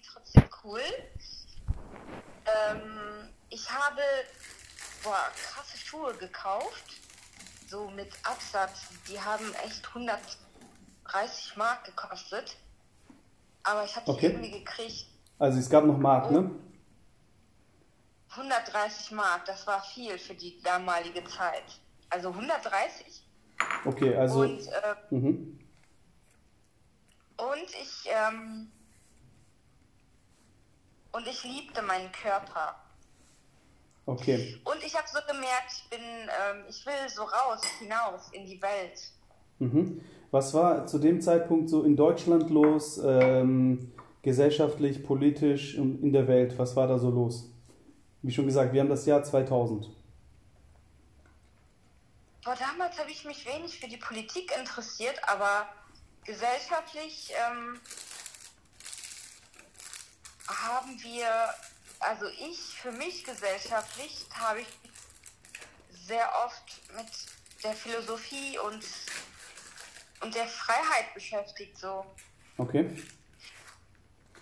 irgendwie trotzdem cool. Ähm, ich habe boah, krasse Schuhe gekauft, so mit Absatz. Die haben echt 130 Mark gekostet. Aber ich habe die Okay. irgendwie gekriegt. Also es gab noch Mark, ne? 130 Mark, das war viel für die damalige Zeit. Also 130. Okay, also. Und, äh, Mhm. und ich ähm, und ich liebte meinen Körper. Okay. Und ich habe so gemerkt, ich bin, ähm, ich will so raus, hinaus in die Welt. Mhm. Was war zu dem Zeitpunkt so in Deutschland los, ähm, gesellschaftlich, politisch und in der Welt? Was war da so los? Wie schon gesagt, wir haben das Jahr 2000. Boah, damals habe ich mich wenig für die Politik interessiert, aber gesellschaftlich ähm, haben wir, also ich für mich gesellschaftlich habe ich sehr oft mit der Philosophie und, und der Freiheit beschäftigt. So Okay.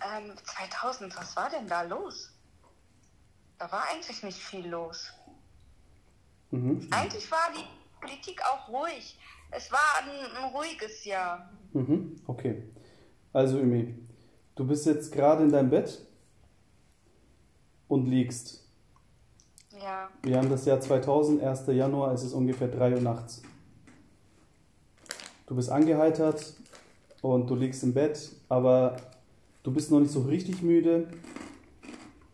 ähm, 2000, was war denn da los? Da war eigentlich nicht viel los. Mhm. Eigentlich war die Politik auch ruhig. Es war ein, ein ruhiges Jahr. Mhm. Okay. Also, Ümi, du bist jetzt gerade in deinem Bett und liegst. Ja. Wir haben das Jahr 2000, 1. Januar, es ist ungefähr 3 Uhr nachts. Du bist angeheitert und du liegst im Bett, aber du bist noch nicht so richtig müde.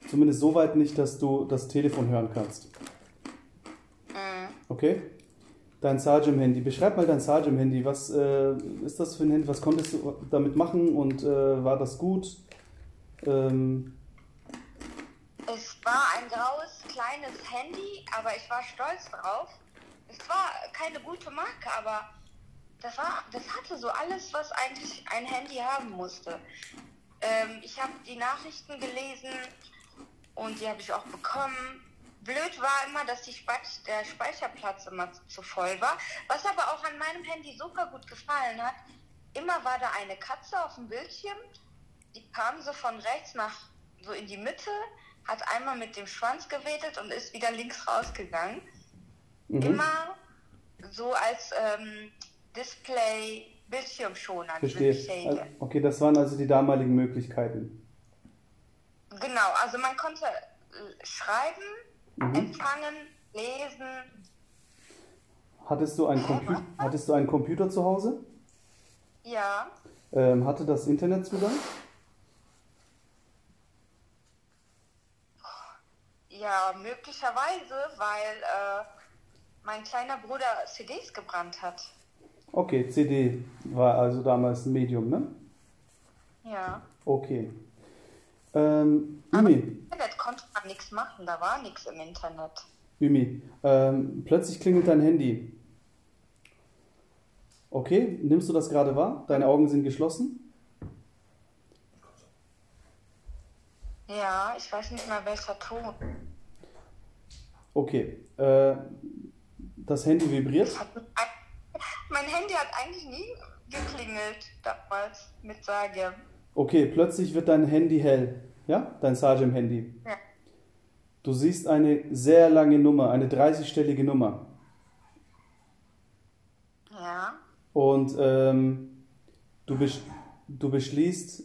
Zumindest so weit nicht, dass du das Telefon hören kannst. Mhm. Okay? Dein Sargem-Handy. Beschreib mal dein Sargem-Handy. Was äh, ist das für ein Handy? Was konntest du damit machen und äh, war das gut? Ähm, Es war ein graues, kleines Handy, aber ich war stolz drauf. Es war keine gute Marke, aber das, war, das hatte so alles, was eigentlich ein Handy haben musste. Ähm, ich habe die Nachrichten gelesen und die habe ich auch bekommen. Blöd war immer, dass Speich der Speicherplatz immer zu voll war. Was aber auch an meinem Handy super gut gefallen hat, immer war da eine Katze auf dem Bildschirm, die kam so von rechts nach so in die Mitte, hat einmal mit dem Schwanz gewedelt und ist wieder links rausgegangen. mhm. Immer so als ähm, Display Bildschirmschoner. Verstehe. Also, Okay, das waren also die damaligen Möglichkeiten. Genau, also man konnte äh, schreiben, Mhm. empfangen, lesen. Hattest du einen, Compu hattest du einen Computer zu Hause? Ja, Ähm, hatte das Internetzugang? ja, möglicherweise, weil äh, mein kleiner Bruder CDs gebrannt hat. Okay, CD war also damals ein Medium, ne? Ja. Okay. Ähm, Aber Ümi, im Internet konnte man nichts machen, da war nichts im Internet. Ümi, ähm, plötzlich klingelt dein Handy. Okay, nimmst du das gerade wahr? Deine Augen sind geschlossen? Ja, ich weiß nicht mal welcher Ton. Okay. Äh, das Handy vibriert? Mein Handy hat eigentlich nie geklingelt damals mit Sage. Okay, plötzlich wird dein Handy hell. Ja? Dein Sargem-Handy. Ja. Du siehst eine sehr lange Nummer, eine 30-stellige Nummer. Ja. Und ähm, du, besch du beschließt,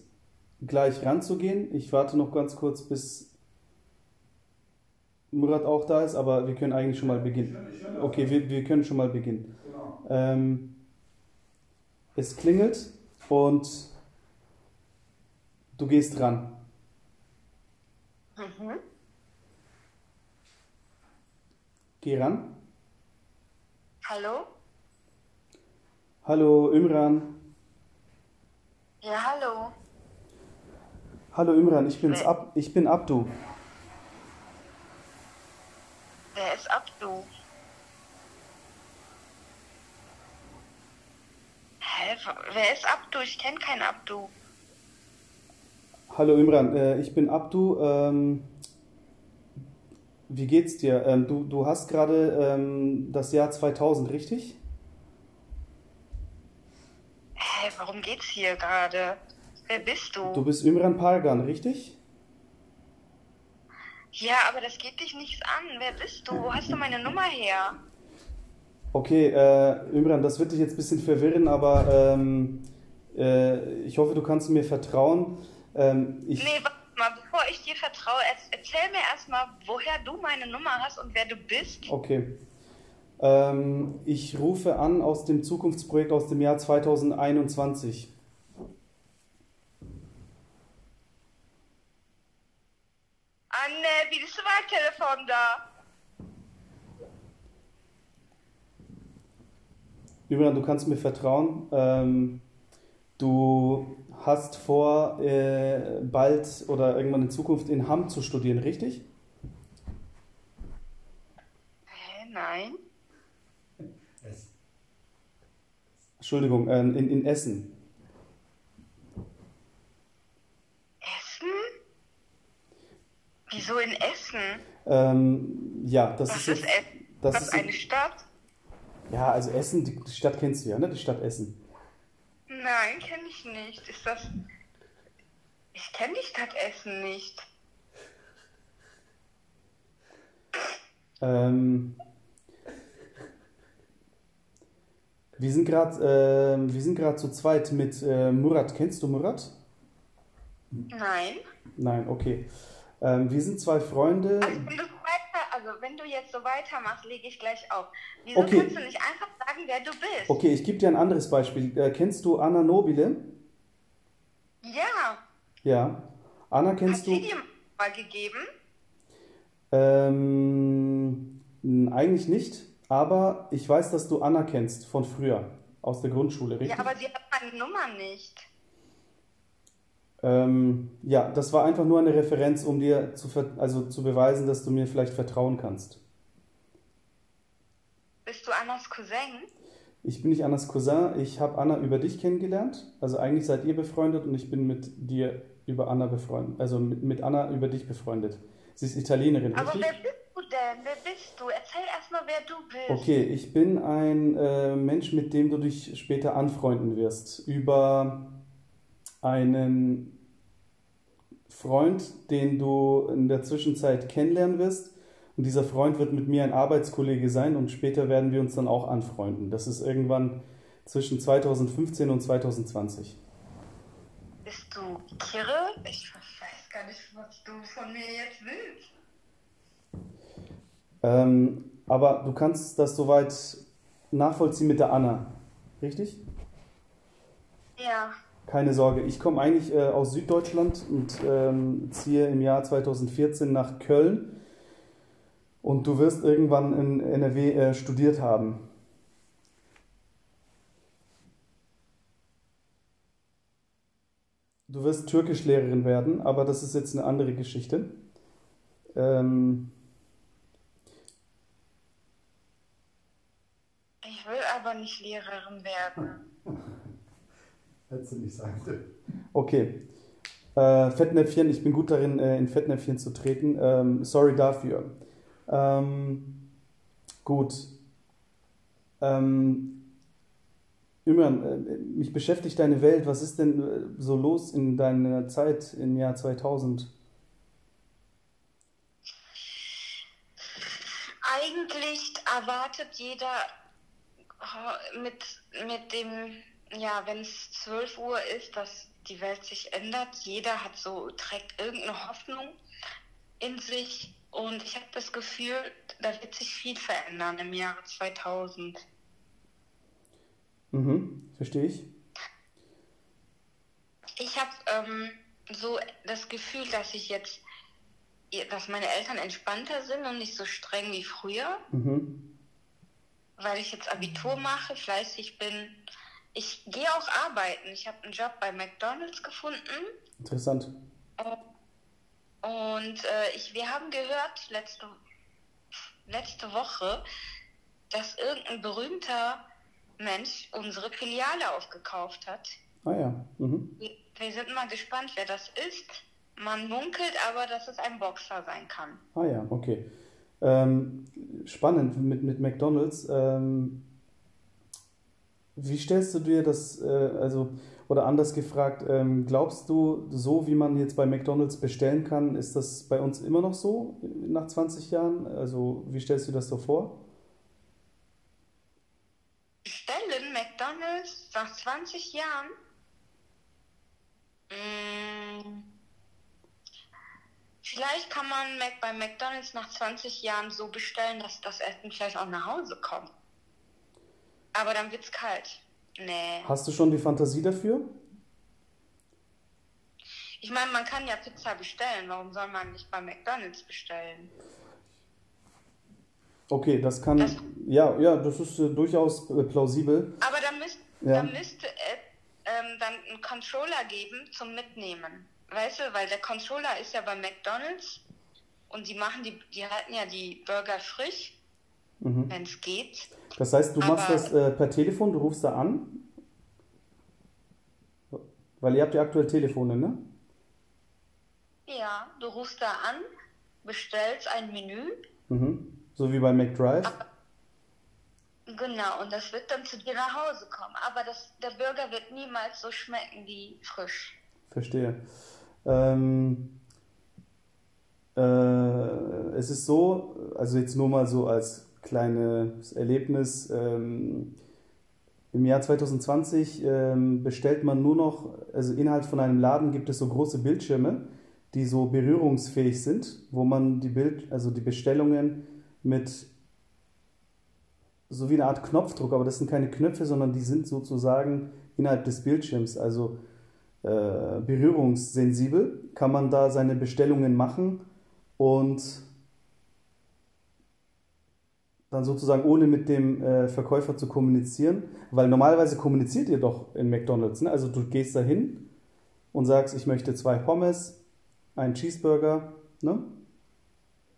gleich ranzugehen. Ich warte noch ganz kurz, bis Murat auch da ist, aber wir können eigentlich schon mal beginnen. Okay, wir, wir können schon mal beginnen. Ähm, es klingelt und du gehst ran. Mhm. Geh ran. Hallo? Hallo Imran. Ja, hallo. Hallo Imran, ich bin's Ab ich bin Abdu. Wer ist Abdu? Hä? Wer ist Abdu? Ich kenne keinen Abdu. Hallo Imran, äh, ich bin Abdu. Ähm, wie geht's dir? Ähm, du, du hast gerade ähm, das Jahr 2000, richtig? Hä, warum geht's hier gerade? Wer bist du? Du bist Imran Pargan, richtig? Ja, aber das geht dich nichts an. Wer bist du? Wo hast du meine Nummer her? Okay, äh, Imran, das wird dich jetzt ein bisschen verwirren, aber ähm, äh, ich hoffe, du kannst mir vertrauen. Ähm, ich, Nee, warte mal, bevor ich dir vertraue, erz- erzähl mir erstmal, woher du meine Nummer hast und wer du bist. Okay. Ähm, ich rufe an aus dem Zukunftsprojekt aus dem Jahr 2021. Anne, wie ist das Wahltelefon da? Imran, du kannst mir vertrauen. Ähm, du hast vor, äh, bald oder irgendwann in Zukunft in Hamm zu studieren, richtig? Hä, nein. Entschuldigung, äh, in, in Essen. Essen? Wieso in Essen? Ähm, ja, das Was ist ist Essen? das ist eine Stadt? ja, also Essen, die, die Stadt kennst du ja, ne? Die Stadt Essen. Nein, kenne ich nicht. Ist das. Ich kenne die Stadt Essen nicht. Ähm, wir sind gerade, ähm, wir sind gerade zu zweit mit äh, Murat. Kennst du Murat? Nein. Nein, okay. Ähm, wir sind zwei Freunde. Also du also wenn du jetzt so weitermachst, lege ich gleich auf. Wieso Okay. kannst du nicht einfach sagen, wer du bist? Okay, ich gebe dir ein anderes Beispiel. Äh, kennst du Anna Nobile? Ja. Ja. Anna Hat kennst sie du? dir mal gegeben? Ähm, eigentlich nicht, aber ich weiß, dass du Anna kennst von früher, aus der Grundschule, richtig? Ja, aber sie hat meine Nummer nicht. Ähm, ja, das war einfach nur eine Referenz, um dir zu, also zu beweisen, dass du mir vielleicht vertrauen kannst. Bist du Annas Cousin? Ich bin nicht Annas Cousin, ich habe Anna über dich kennengelernt. Also eigentlich seid ihr befreundet und ich bin mit dir über Anna befreundet, also mit, mit Anna über dich befreundet. Sie ist Italienerin, Aber richtig? wer bist du denn? Wer bist du? Erzähl erstmal, wer du bist. Okay, ich bin ein äh, Mensch, mit dem du dich später anfreunden wirst. Über einen Freund, den du in der Zwischenzeit kennenlernen wirst. Und dieser Freund wird mit mir ein Arbeitskollege sein und später werden wir uns dann auch anfreunden. Das ist irgendwann zwischen 2015 und 2020. Bist du Kirre? Ich weiß gar nicht, was du von mir jetzt willst. Ähm, aber du kannst das soweit nachvollziehen mit der Anna, richtig? Ja. Keine Sorge, ich komme eigentlich äh, aus Süddeutschland und ähm, ziehe im Jahr 2014 nach Köln. Und du wirst irgendwann in NRW äh, studiert haben. Du wirst Türkischlehrerin werden, aber das ist jetzt eine andere Geschichte. Ähm, Ich will aber nicht Lehrerin werden. Hättest du nicht sagen dürfen. Okay. Äh, Fettnäpfchen, ich bin gut darin, äh, in Fettnäpfchen zu treten. Ähm, sorry dafür. Ähm, gut. Ähm, Imran, äh, mich beschäftigt deine Welt. Was ist denn äh, so los in deiner Zeit im Jahr 2000? Eigentlich erwartet jeder äh, mit, mit dem, ja, wenn es 12 Uhr ist, dass die Welt sich ändert. Jeder hat so, trägt irgendeine Hoffnung in sich. Und ich habe das Gefühl, da wird sich viel verändern im Jahre 2000. Mhm, verstehe ich. Ich habe ähm, so das Gefühl, dass ich jetzt, dass meine Eltern entspannter sind und nicht so streng wie früher. Mhm. weil ich jetzt Abitur mache, fleißig bin. Ich gehe auch arbeiten. Ich habe einen Job bei McDonald's gefunden. Interessant. Und äh, ich, wir haben gehört letzte, letzte Woche, dass irgendein berühmter Mensch unsere Filiale aufgekauft hat. Ah ja. Mhm. Wir, wir sind mal gespannt, wer das ist. Man munkelt aber, dass es ein Boxer sein kann. Ah ja, okay. Ähm, spannend mit, mit McDonald's. Ähm, wie stellst du dir das, äh, also, Oder anders gefragt, ähm, glaubst du, so wie man jetzt bei McDonald's bestellen kann, ist das bei uns immer noch so nach 20 Jahren? Also wie stellst du das so vor? Bestellen McDonalds nach 20 Jahren? Mm, Vielleicht kann man Mac bei McDonalds nach 20 Jahren so bestellen, dass das Essen vielleicht auch nach Hause kommt. Aber dann wird's kalt. Nee. Hast du schon die Fantasie dafür? Ich meine, man kann ja Pizza bestellen. Warum soll man nicht bei McDonalds bestellen? Okay, das kann. Das- ja, ja, das ist äh, durchaus äh, plausibel. Aber da, müsst, Ja. da müsste es ähm, dann einen Controller geben zum Mitnehmen. Weißt du, weil der Controller ist ja bei McDonalds und die machen die, die halten ja die Burger frisch, Mhm. wenn es geht. Das heißt, du machst Aber- das äh, per Telefon, du rufst da an. Weil ihr habt ja aktuell Telefone, ne? Ja, du rufst da an, bestellst ein Menü, Mhm. So wie bei McDrive. genau, und das wird dann zu dir nach Hause kommen. Aber das, der Burger wird niemals so schmecken wie frisch. Verstehe. Ähm, äh, es ist so, also jetzt nur mal so als kleines Erlebnis. Ähm, Im Jahr 2020 ähm, bestellt man nur noch, also innerhalb von einem Laden gibt es so große Bildschirme, die so berührungsfähig sind, wo man die Bild, also die Bestellungen mit so wie eine Art Knopfdruck, aber das sind keine Knöpfe, sondern die sind sozusagen innerhalb des Bildschirms, also äh, berührungssensibel, kann man da seine Bestellungen machen und dann sozusagen ohne mit dem äh, Verkäufer zu kommunizieren, weil normalerweise kommuniziert ihr doch in McDonald's, ne? Also du gehst da hin und sagst, ich möchte zwei Pommes, einen Cheeseburger, ne?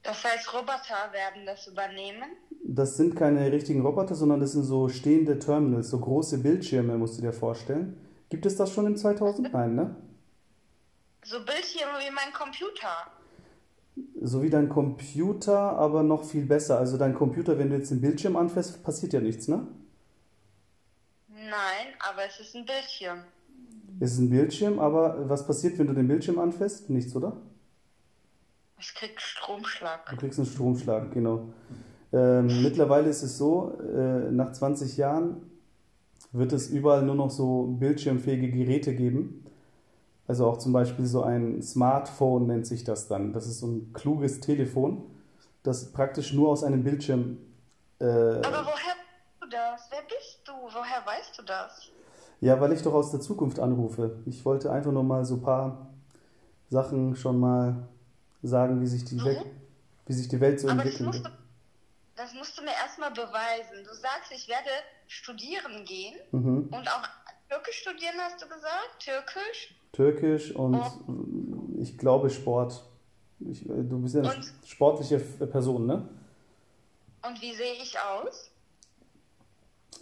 Das heißt, Roboter werden das übernehmen. Das sind keine richtigen Roboter, sondern das sind so stehende Terminals, so große Bildschirme, musst du dir vorstellen. Gibt es das schon im 2000? Nein, ne? So Bildschirme wie mein Computer. So wie dein Computer, aber noch viel besser. Also dein Computer, wenn du jetzt den Bildschirm anfasst, passiert ja nichts, ne? Nein, aber es ist ein Bildschirm. Es ist ein Bildschirm, aber was passiert, wenn du den Bildschirm anfasst? Nichts, oder? Es kriegt Stromschlag. Du kriegst einen Stromschlag, genau. Ähm, mittlerweile ist es so, äh, nach 20 Jahren wird es überall nur noch so bildschirmfähige Geräte geben. Also auch zum Beispiel so ein Smartphone nennt sich das dann. Das ist so ein kluges Telefon, das praktisch nur aus einem Bildschirm. Äh, Aber woher weißt du das? Wer bist du? Woher weißt du das? ja, weil ich doch aus der Zukunft anrufe. Ich wollte einfach nur mal so ein paar Sachen schon mal sagen, wie sich die, Mhm. Welt, wie sich die Welt so Aber das musst, wird. du, das musst du mir erstmal beweisen. Du sagst, ich werde studieren gehen Mhm. und auch Türkisch studieren, hast du gesagt? Türkisch? Türkisch und Oh. ich glaube Sport. Ich, äh, du bist ja eine Und? sportliche F- Person, ne? Und wie sehe ich aus?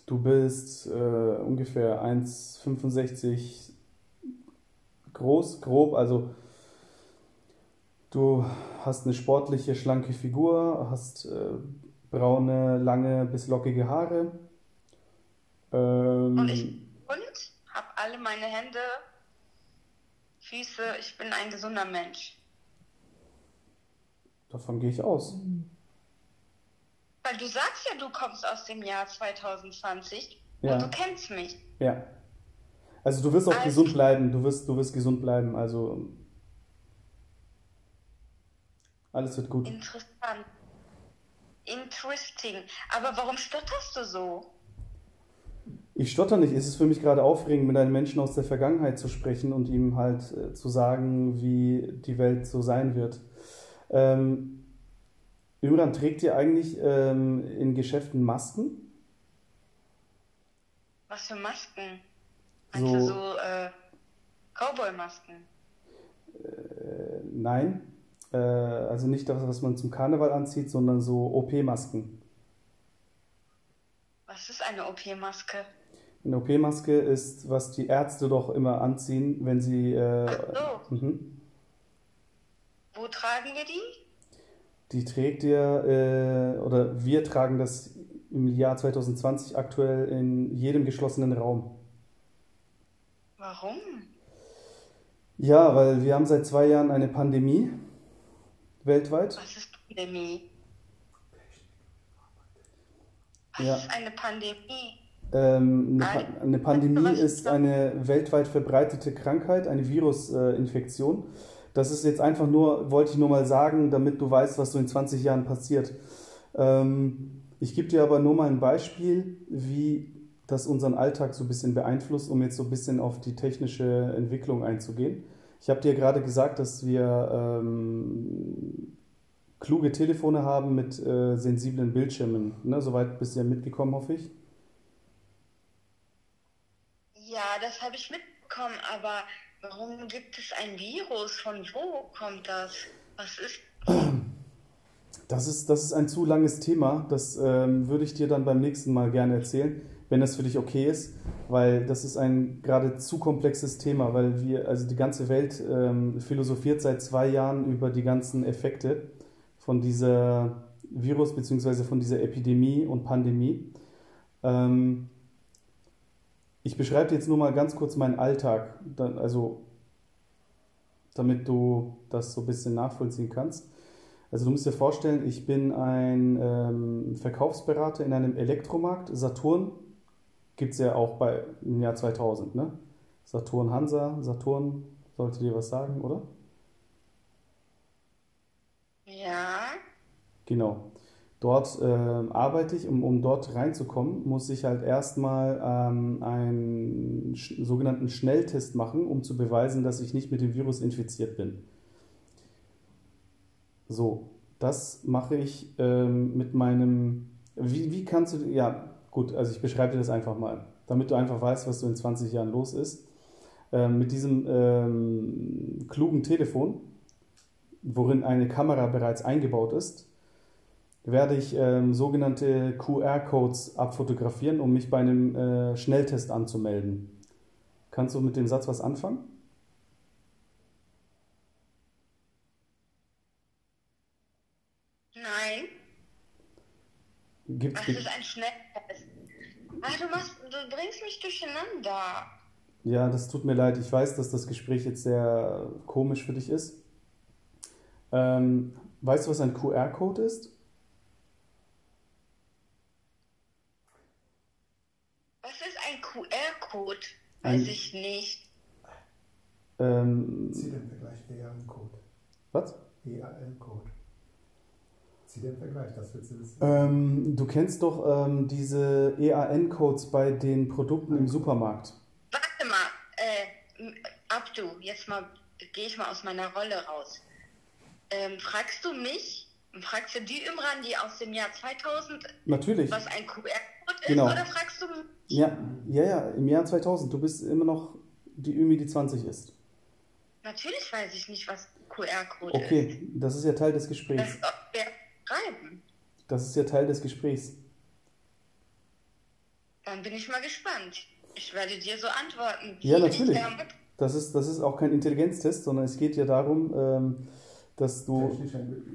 Du bist äh, ungefähr 1,65 groß, grob, also du hast eine sportliche, schlanke Figur, hast äh, braune, lange bis lockige Haare. Ähm, Und ich und habe alle meine Hände, Füße. Ich bin ein gesunder Mensch. davon gehe ich aus. Weil du sagst ja, du kommst aus dem Jahr 2020 Ja. und du kennst mich. Ja. Also du wirst auch Also- gesund bleiben, du wirst, du wirst gesund bleiben, also alles wird gut. Interessant. Interesting. Aber warum stotterst du so? Ich stotter nicht, es ist für mich gerade aufregend, mit einem Menschen aus der Vergangenheit zu sprechen und ihm halt äh, zu sagen, wie die Welt so sein wird. Ähm, Imran, trägt ihr eigentlich ähm, in Geschäften Masken? Was für Masken? Meinst So- du so äh, Cowboy-Masken? Äh, nein. Äh, also nicht das, was man zum Karneval anzieht, sondern so OP-Masken. Was ist eine OP-Maske? Eine OP-Maske ist, was die Ärzte doch immer anziehen, wenn sie. Äh, Ach so. mhm. Wo tragen wir die? Die trägt ihr, äh, oder wir tragen das im Jahr 2020 aktuell in jedem geschlossenen Raum. Warum? Ja, weil wir haben seit zwei Jahren eine Pandemie weltweit. Was ist Pandemie? Was Ja. ist eine Pandemie? Ähm, eine, Ein- Pa- eine Pandemie ist eine weltweit verbreitete Krankheit, eine Virusinfektion. Das ist jetzt einfach nur, wollte ich nur mal sagen, damit du weißt, was so in 20 Jahren passiert. Ähm, ich gebe dir aber nur mal ein Beispiel, wie das unseren Alltag so ein bisschen beeinflusst, um jetzt so ein bisschen auf die technische Entwicklung einzugehen. Ich habe dir gerade gesagt, dass wir ähm, kluge Telefone haben mit äh, sensiblen Bildschirmen. Ne? Soweit bist du ja mitgekommen, hoffe ich. Ja, das habe ich mitbekommen, aber warum gibt es ein Virus? Von wo kommt das? Was ist. Das ist, das ist ein zu langes Thema. Das ähm, würde ich dir dann beim nächsten Mal gerne erzählen, wenn das für dich okay ist, weil das ist ein gerade zu komplexes Thema, weil wir, also die ganze Welt ähm, philosophiert seit zwei Jahren über die ganzen Effekte von dieser Virus bzw. von dieser Epidemie und Pandemie. Ähm, ich beschreibe jetzt nur mal ganz kurz meinen Alltag, also damit du das so ein bisschen nachvollziehen kannst. Also du musst dir vorstellen, ich bin ein ähm, Verkaufsberater in einem Elektromarkt. Saturn gibt es ja auch bei, im Jahr 2000, ne? Saturn Hansa, Saturn, sollte dir was sagen, oder? Ja. Genau. Dort ähm, arbeite ich, um, um dort reinzukommen, muss ich halt erstmal ähm, einen sch sogenannten Schnelltest machen, um zu beweisen, dass ich nicht mit dem Virus infiziert bin. So, das mache ich ähm, mit meinem. Wie, wie kannst du. Ja, gut, also ich beschreibe dir das einfach mal, damit du einfach weißt, was so in 20 Jahren los ist. Ähm, mit diesem ähm, klugen Telefon, worin eine Kamera bereits eingebaut ist, werde ich ähm, sogenannte QR-Codes abfotografieren, um mich bei einem äh, Schnelltest anzumelden. Kannst du mit dem Satz was anfangen? Nein. Gibt, Was ist ein Schnelltest? Ach, du, machst, du bringst mich durcheinander. Ja, das tut mir leid. Ich weiß, dass das Gespräch jetzt sehr komisch für dich ist. Ähm, weißt du, was ein QR-Code ist? Was ist ein QR-Code? Ein- Weiß ich nicht. Ähm, Zieh den Vergleich EAN-Code. was? EAN-Code. Zieh den Vergleich, das willst du wissen. Ähm, du kennst doch ähm, diese EAN-Codes bei den Produkten im Supermarkt. Warte mal, äh, Abdu, jetzt mal gehe ich mal aus meiner Rolle raus. Ähm, fragst du mich, fragst du die Imran, die aus dem Jahr 2000, Natürlich. was ein QR-Code ist, Genau. oder fragst du mich? Ja, ja, ja, im Jahr 2000. Du bist immer noch die Ümi, die 20 ist. Natürlich weiß ich nicht, was QR-Code ist. Okay, das ist ja Teil des Gesprächs. Das schreiben. Das ist ja Teil des Gesprächs. Dann bin ich mal gespannt. Ich werde dir so antworten. Ja, natürlich. Das ist, das ist auch kein Intelligenztest, sondern es geht ja darum, ähm, dass du,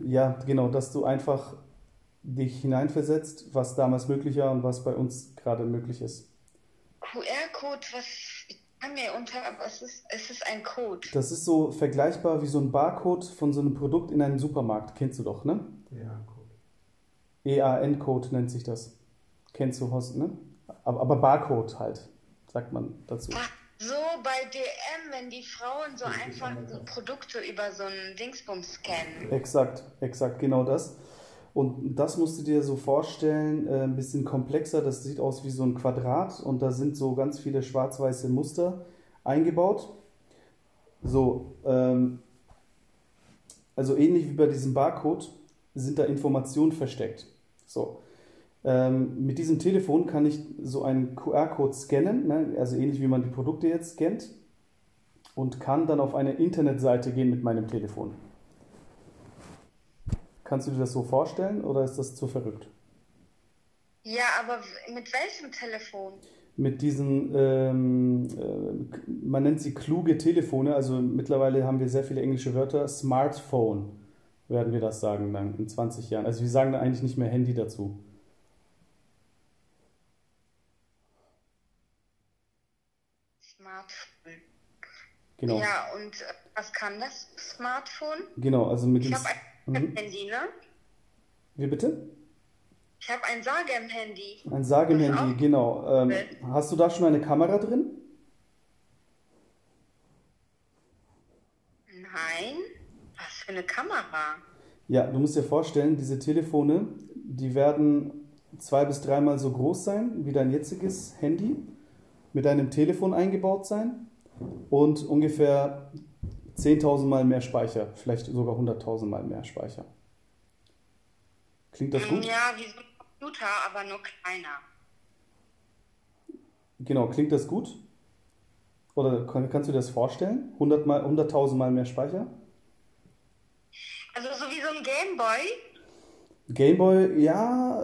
ja, genau, dass du einfach dich hineinversetzt, was damals möglich war und was bei uns gerade möglich ist. QR-Code, was ich kann mir unter, was ist, es ist ein Code. Das ist so vergleichbar wie so ein Barcode von so einem Produkt in einem Supermarkt. Kennst du doch, ne? EAN-Code. EAN-Code nennt sich das. Kennst du, Horst, ne? Aber, aber Barcode halt, sagt man dazu. Ach, so bei DM, wenn die Frauen so einfach so Produkte über so einen Dingsbums scannen. Exakt, exakt, genau das. Und das musst du dir so vorstellen, äh, ein bisschen komplexer. Das sieht aus wie so ein Quadrat und da sind so ganz viele schwarz-weiße Muster eingebaut. So, ähm, also ähnlich wie bei diesem Barcode sind da Informationen versteckt. So, ähm, mit diesem Telefon kann ich so einen QR-Code scannen, ne? also ähnlich wie man die Produkte jetzt scannt, und kann dann auf eine Internetseite gehen mit meinem Telefon. Kannst du dir das so vorstellen oder ist das zu verrückt? Ja, aber mit welchem Telefon? Mit diesen, ähm, äh, man nennt sie kluge Telefone, also mittlerweile haben wir sehr viele englische Wörter. Smartphone werden wir das sagen dann in 20 Jahren. Also wir sagen da eigentlich nicht mehr Handy dazu. Smartphone. Genau. Ja, und äh, was kann das Smartphone? Genau, also mit Ich dem. habe ein Mhm. Handy, ne? Wie bitte? Ich habe ein Sagem-Handy. Ein Sagemhandy, genau. Ähm, hast du da schon eine Kamera drin? Nein. Was für eine Kamera? Ja, du musst dir vorstellen, diese Telefone, die werden zwei bis dreimal so groß sein wie dein jetziges Handy, mit einem Telefon eingebaut sein und ungefähr 10.000 Mal mehr Speicher, vielleicht sogar 100.000 Mal mehr Speicher. Klingt das gut? Ja, wie so ein Computer, aber nur kleiner. Genau, klingt das gut? Oder kann- kannst du dir das vorstellen? 100 mal, 100.000 Mal mehr Speicher? Also so wie so ein Gameboy. Gameboy, ja,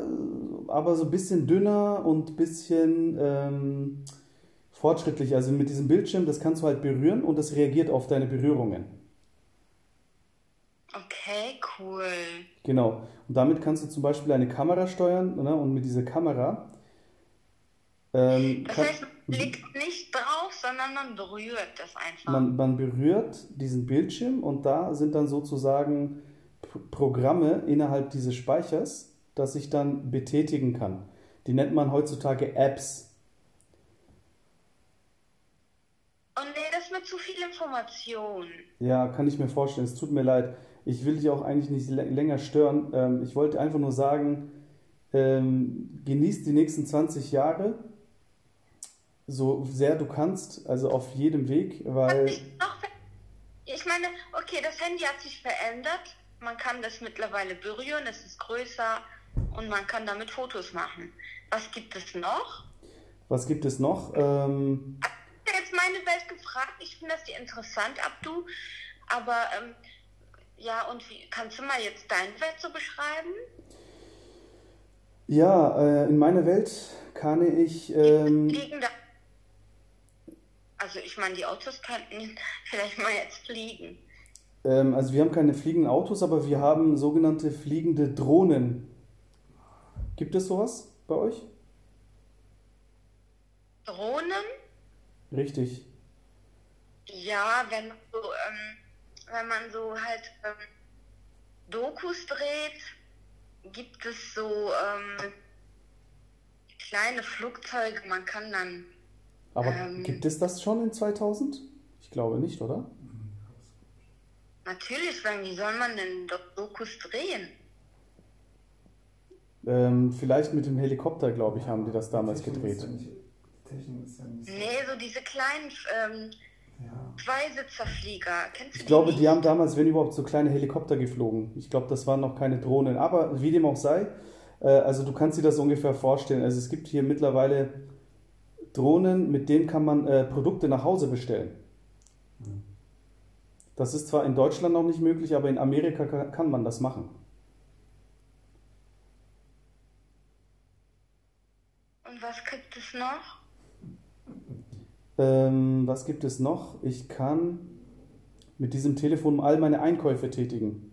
aber so ein bisschen dünner und ein bisschen ähm, fortschrittlich. Also mit diesem Bildschirm, das kannst du halt berühren und das reagiert auf deine Berührungen. Okay, cool. Genau. Und damit kannst du zum Beispiel eine Kamera steuern ne? und mit dieser Kamera. Ähm, Das heißt, man klickt nicht drauf, sondern man berührt das einfach. man, man berührt diesen Bildschirm und da sind dann sozusagen Programme innerhalb dieses Speichers, das ich dann betätigen kann. Die nennt man heutzutage Apps. Oh nee, das ist mir zu viel Information. Ja, kann ich mir vorstellen. Es tut mir leid. Ich will dich auch eigentlich nicht lä- länger stören. Ähm, ich wollte einfach nur sagen, ähm, genieß die nächsten 20 Jahre so sehr du kannst, also auf jedem Weg, weil ich meine, okay, das Handy hat sich verändert. Man kann das mittlerweile berühren, es ist größer und man kann damit Fotos machen. Was gibt es noch? was gibt es noch? Ähm, Habe jetzt meine Welt gefragt. Ich finde das die interessant, Abdu. Aber ähm, ja, und wie kannst du mal jetzt deine Welt so beschreiben? ja, äh, in meiner Welt kann ich, ähm, Fliegen da. Also ich meine, die Autos könnten vielleicht mal jetzt fliegen. ähm, also wir haben keine fliegenden Autos, aber wir haben sogenannte fliegende Drohnen. Gibt es sowas bei euch? Drohnen? Richtig. Ja, wenn man so, ähm, wenn man so halt ähm, Dokus dreht, gibt es so ähm, kleine Flugzeuge. Man kann dann Aber Ähm. gibt es das schon in 2000? Ich glaube nicht, oder? natürlich, wenn wie soll man denn Do- Dokus drehen? Ähm, vielleicht mit dem Helikopter, glaube ich, haben die das damals gedreht. Nicht, Technik ist ja nicht so. Nee, so diese kleinen ähm, Ja. Zweisitzerflieger. Kennst du Ich glaube, die die haben damals, wenn überhaupt, so kleine Helikopter geflogen. Ich glaube, das waren noch keine Drohnen. Aber wie dem auch sei, äh, also du kannst dir das ungefähr vorstellen. Also es gibt hier mittlerweile Drohnen, mit denen kann man äh, Produkte nach Hause bestellen. Das ist zwar in Deutschland noch nicht möglich, aber in Amerika ka- kann man das machen. Und was gibt es noch? Ähm, was gibt es noch? Ich kann mit diesem Telefon all meine Einkäufe tätigen.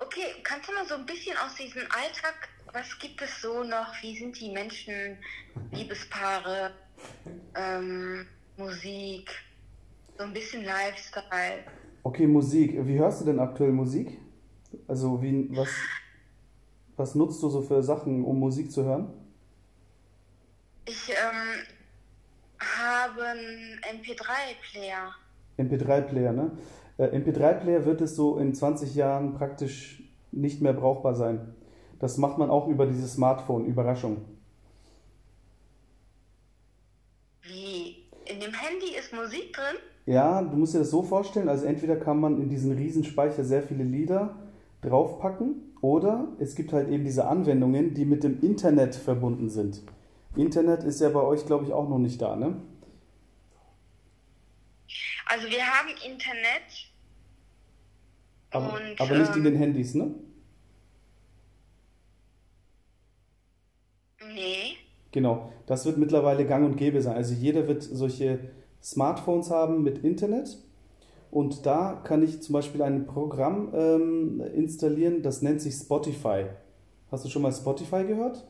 Okay, kannst du mal so ein bisschen aus diesem Alltag, was gibt es so noch? Wie sind die Menschen, Liebespaare, ähm, Musik, so ein bisschen Lifestyle? Okay, Musik. Wie hörst du denn aktuell Musik? Also wie, was, was nutzt du so für Sachen, um Musik zu hören? Ich ähm, habe einen MP3-Player. MP3-Player, ne? Äh, MP3-Player wird es so in 20 Jahren praktisch nicht mehr brauchbar sein. Das macht man auch über dieses Smartphone. Überraschung. Wie? In dem Handy ist Musik drin? Ja, du musst dir das so vorstellen, also entweder kann man in diesen Riesenspeicher sehr viele Lieder draufpacken oder es gibt halt eben diese Anwendungen, die mit dem Internet verbunden sind. Internet ist ja bei euch, glaube ich, auch noch nicht da, ne? Also wir haben Internet. Aber, und, aber nicht in ähm, den Handys, ne? Nee. Genau, das wird mittlerweile gang und gäbe sein. Also jeder wird solche Smartphones haben mit Internet und da kann ich zum Beispiel ein Programm ähm, installieren, das nennt sich Spotify. Hast du schon mal Spotify gehört?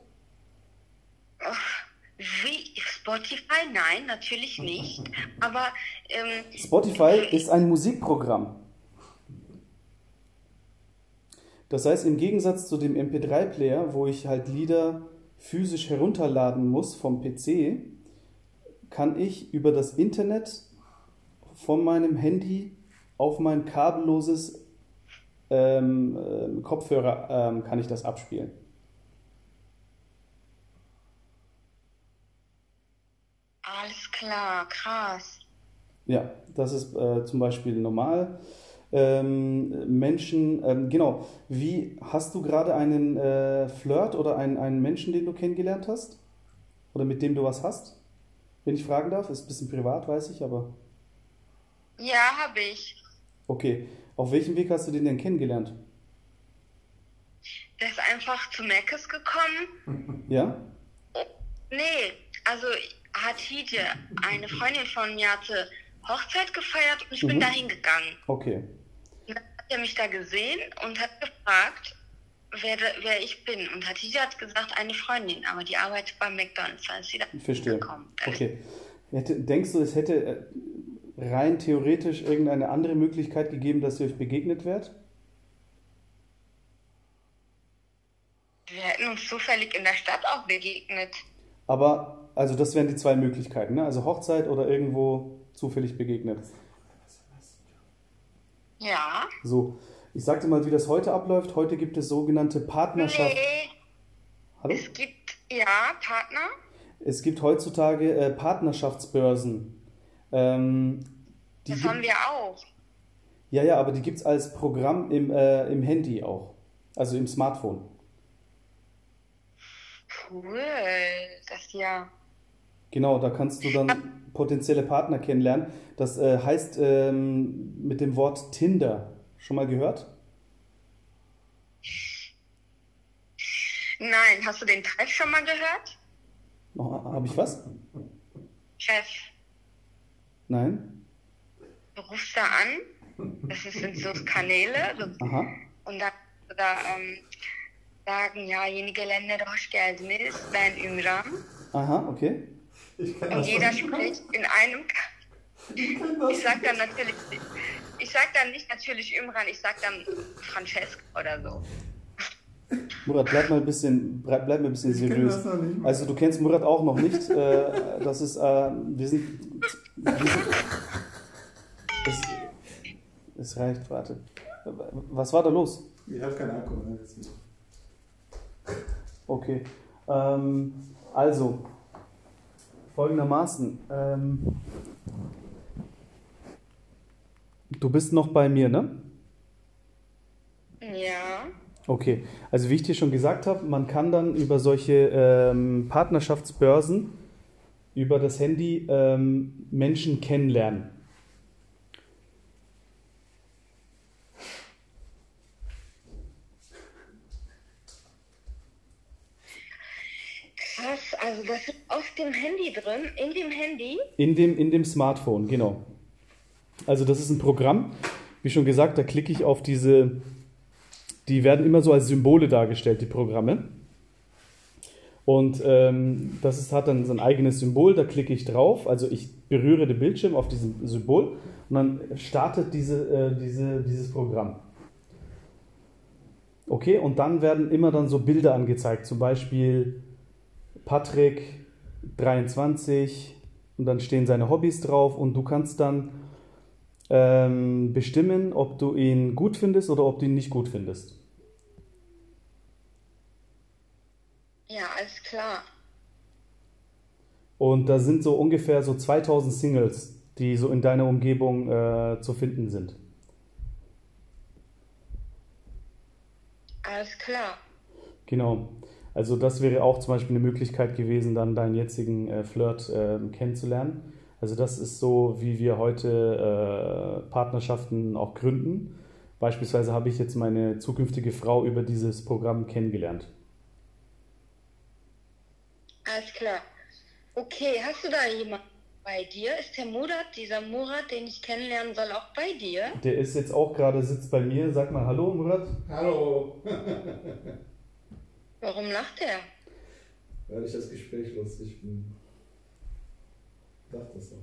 Wie? Spotify, nein, natürlich nicht. Aber ähm, Spotify ist ein Musikprogramm. Das heißt, im Gegensatz zu dem MP3-Player, wo ich halt Lieder physisch herunterladen muss vom PC, kann ich über das Internet von meinem Handy auf mein kabelloses ähm, äh, Kopfhörer ähm, kann ich das abspielen. alles klar, krass. Ja, das ist äh, zum Beispiel normal. Ähm, Menschen, ähm, genau, wie hast du gerade einen äh, Flirt oder einen, einen Menschen, den du kennengelernt hast? Oder mit dem du was hast? Wenn ich fragen darf, ist ein bisschen privat, weiß ich, aber. Ja, habe ich. Okay, auf welchem Weg hast du den denn kennengelernt? Der ist einfach zu Meckes gekommen. Ja? Nee, also Hatidje, eine Freundin von mir, hatte Hochzeit gefeiert und ich bin Mhm. dahin gegangen. Okay. Und dann hat er mich da gesehen und hat gefragt, wer, da- wer ich bin. Und Hatidje hat gesagt, eine Freundin, aber die arbeitet bei McDonalds. Da ist sie da Verstehe. gekommen. Okay. Denkst du, es hätte äh, rein theoretisch irgendeine andere Möglichkeit gegeben, dass ihr euch begegnet wärt? Wir hätten uns zufällig in der Stadt auch begegnet. Aber, also das wären die zwei Möglichkeiten, ne? Also Hochzeit oder irgendwo zufällig begegnet. Ja. So, ich sag dir mal, wie das heute abläuft. Heute gibt es sogenannte Partnerschaft. Nee, Hallo? es gibt, ja, Partner. Es gibt heutzutage äh, Partnerschaftsbörsen. Ähm, die Das haben wir auch. ja, ja, aber die gibt es als Programm im, äh, im Handy auch. Also im Smartphone. Cool. Das ja. Genau, da kannst du dann potenzielle Partner kennenlernen. Das äh, heißt ähm, mit dem Wort Tinder. Schon mal gehört? Nein, hast du den Treff schon mal gehört? Habe ich was? Treff. Nein? Du rufst da an. Das sind so Kanäle. So, Aha. und dann da, ähm, sagen, ja, yeni gelenlere hoş geldiniz. Ben Ümran. Aha, okay. Und das jeder spricht in einem. Ich. Ich sag dann natürlich, ich sag dann nicht natürlich Ümran, ich sag dann Francesca oder so. Murat, bleib mal ein bisschen, bleib, bleib mal ein bisschen seriös. Also du kennst Murat auch noch nicht. Äh, das ist, äh, wir sind, wir sind es, es reicht, warte. Was war da los? Ich habe keinen Akku. Okay. Ähm, also, folgendermaßen. Ähm, du bist noch bei mir, ne? Ja. Okay. Also wie ich dir schon gesagt habe, man kann dann über solche ähm, Partnerschaftsbörsen über das Handy ähm, Menschen kennenlernen. Ist auf dem Handy drin, in dem Handy. In dem, in dem Smartphone, genau. Also das ist ein Programm, wie schon gesagt, da klicke ich auf diese, die werden immer so als Symbole dargestellt, die Programme. Und ähm, das ist, hat dann so ein eigenes Symbol, da klicke ich drauf, also ich berühre den Bildschirm auf diesem Symbol und dann startet diese, äh, diese, dieses Programm. Okay, und dann werden immer dann so Bilder angezeigt, zum Beispiel Patrick 23 und dann stehen seine Hobbys drauf und du kannst dann ähm, bestimmen, ob du ihn gut findest oder ob du ihn nicht gut findest. Ja, alles klar. Und da sind so ungefähr so 2000 Singles, die so in deiner Umgebung äh, zu finden sind. Alles klar. Genau. Also das wäre auch zum Beispiel eine Möglichkeit gewesen, dann deinen jetzigen äh, Flirt äh, kennenzulernen. Also das ist so, wie wir heute äh, Partnerschaften auch gründen. Beispielsweise habe ich jetzt meine zukünftige Frau über dieses Programm kennengelernt. Alles klar. Okay, hast du da jemanden bei dir? Ist der Murat, dieser Murat, den ich kennenlernen soll, auch bei dir? Der ist jetzt auch gerade, sitzt bei mir. Sag mal Hallo, Murat. Hallo. Warum lacht er? Weil ich das Gespräch lustig bin. dachte das doch.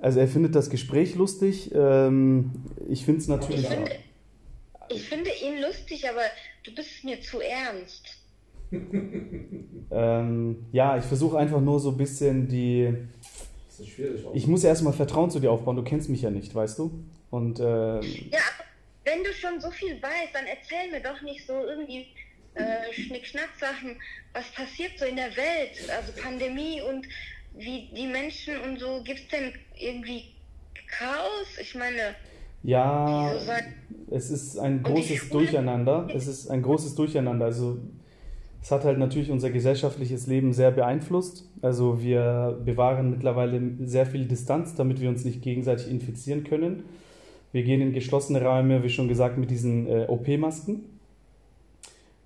Also er findet das Gespräch lustig. Ähm, ich finde es natürlich. Ich finde, ich finde ihn lustig, aber du bist mir zu ernst. Ähm, ja, ich versuche einfach nur so ein bisschen die. Das ist schwierig. auch. Ich muss ja erstmal Vertrauen zu dir aufbauen. Du kennst mich ja nicht, weißt du? Und ähm, Ja, aber wenn du schon so viel weißt, dann erzähl mir doch nicht so irgendwie äh, Schnick-Schnack-Sachen, was passiert so in der Welt, also Pandemie und wie die Menschen und so. Gibt es denn irgendwie Chaos? Ich meine, ja, es ist ein großes Durcheinander. Es ist ein großes Durcheinander. Also es hat halt natürlich unser gesellschaftliches Leben sehr beeinflusst. Also wir bewahren mittlerweile sehr viel Distanz, damit wir uns nicht gegenseitig infizieren können. Wir gehen in geschlossene Räume, wie schon gesagt, mit diesen äh, OP-Masken.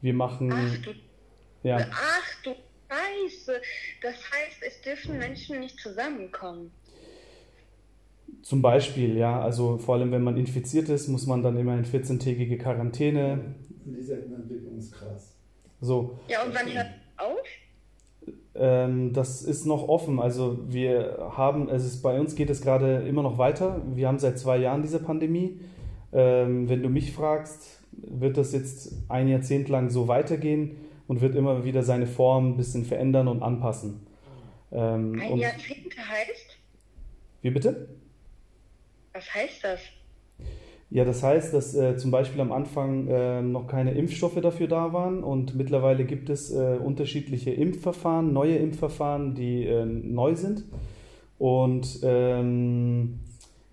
Wir machen, ach du, ja, ach du Scheiße, das heißt, es dürfen Menschen nicht zusammenkommen. zum Beispiel, ja, also vor allem wenn man infiziert ist, muss man dann immer in 14-tägige Quarantäne. In dieser Entwicklung ist krass. So, Ja, und wann hört es auf? Ähm, das ist noch offen. Also wir haben, es ist, bei uns geht es gerade immer noch weiter. Wir haben seit zwei Jahren diese Pandemie. Ähm, wenn du mich fragst, wird das jetzt ein Jahrzehnt lang so weitergehen und wird immer wieder seine Form ein bisschen verändern und anpassen. Ähm, Ein und, Jahrzehnt heißt? wie bitte? Was heißt das? Ja, das heißt, dass äh, zum Beispiel am Anfang äh, noch keine Impfstoffe dafür da waren und mittlerweile gibt es äh, unterschiedliche Impfverfahren, neue Impfverfahren, die äh, neu sind. Und ähm,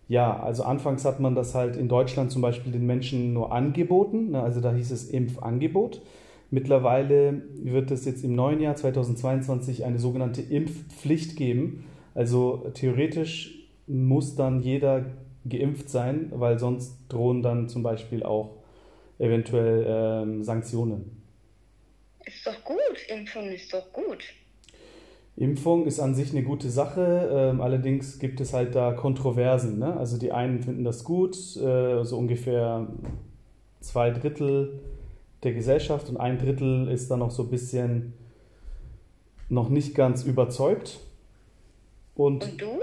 ja, also anfangs hat man das halt in Deutschland zum Beispiel den Menschen nur angeboten, ne, also da hieß es Impfangebot. Mittlerweile wird es jetzt im neuen Jahr 2022 eine sogenannte Impfpflicht geben. Also theoretisch muss dann jeder geimpft sein, weil sonst drohen dann zum Beispiel auch eventuell ähm, Sanktionen. Ist doch gut, Impfung ist doch gut. Impfung ist an sich eine gute Sache, ähm, allerdings gibt es halt da Kontroversen. Ne? Also die einen finden das gut, äh, so ungefähr zwei Drittel der Gesellschaft und ein Drittel ist dann noch so ein bisschen noch nicht ganz überzeugt. Und Und du?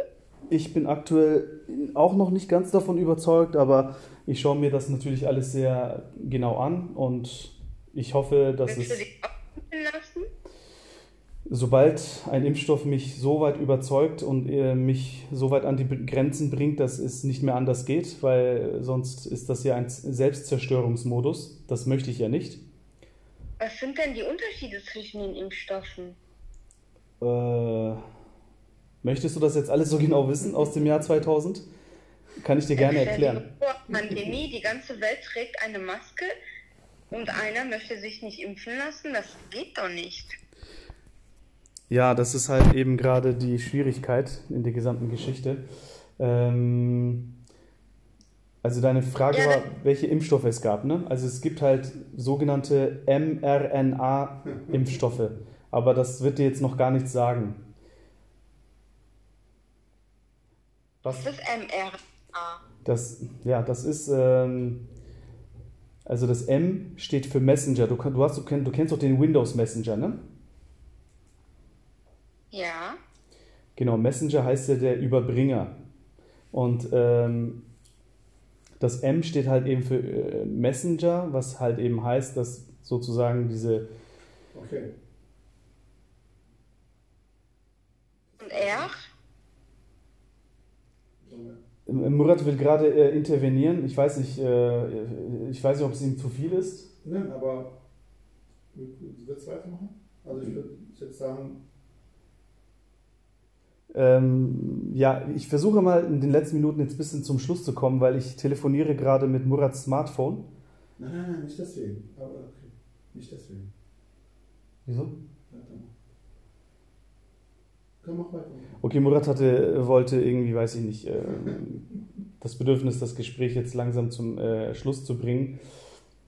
Ich bin aktuell auch noch nicht ganz davon überzeugt, aber ich schaue mir das natürlich alles sehr genau an und ich hoffe, dass Willst du es, dich auch impfen lassen? Sobald ein Impfstoff mich so weit überzeugt und äh, mich so weit an die Grenzen bringt, dass es nicht mehr anders geht, weil sonst ist das ja ein Selbstzerstörungsmodus. Das möchte ich ja nicht. Was sind denn die Unterschiede zwischen den Impfstoffen? Äh, möchtest du das jetzt alles so genau wissen aus dem Jahr 2000? Kann ich dir gerne erklären. Pandemie, die ganze Welt trägt eine Maske und einer möchte sich nicht impfen lassen. Das geht doch nicht. Ja, das ist halt eben gerade die Schwierigkeit in der gesamten Geschichte. Ähm, also deine Frage Ja, war, welche Impfstoffe es gab, ne? Also es gibt halt sogenannte mRNA-Impfstoffe, aber das wird dir jetzt noch gar nichts sagen. Was? Das ist mRNA. Das, ja, das ist, ähm, also das M steht für Messenger. Du, du, hast, du, kenn, du kennst doch den Windows Messenger, ne? Ja. Genau, Messenger heißt ja der Überbringer. Und ähm, das M steht halt eben für äh, Messenger, was halt eben heißt, dass sozusagen diese, Okay. Und R? Murat will gerade äh, intervenieren. Ich weiß nicht, äh, ich weiß nicht, ob es ihm zu viel ist. Ne, aber du willst weitermachen? Also ich würde jetzt sagen, Ähm, ja, ich versuche mal in den letzten Minuten jetzt ein bisschen zum Schluss zu kommen, weil ich telefoniere gerade mit Murats Smartphone. nein, nein, nein, nicht deswegen. Aber okay, nicht deswegen. Wieso? Komm, mach weiter. Okay, Murat hatte, wollte irgendwie, weiß ich nicht, äh, das Bedürfnis, das Gespräch jetzt langsam zum äh, Schluss zu bringen,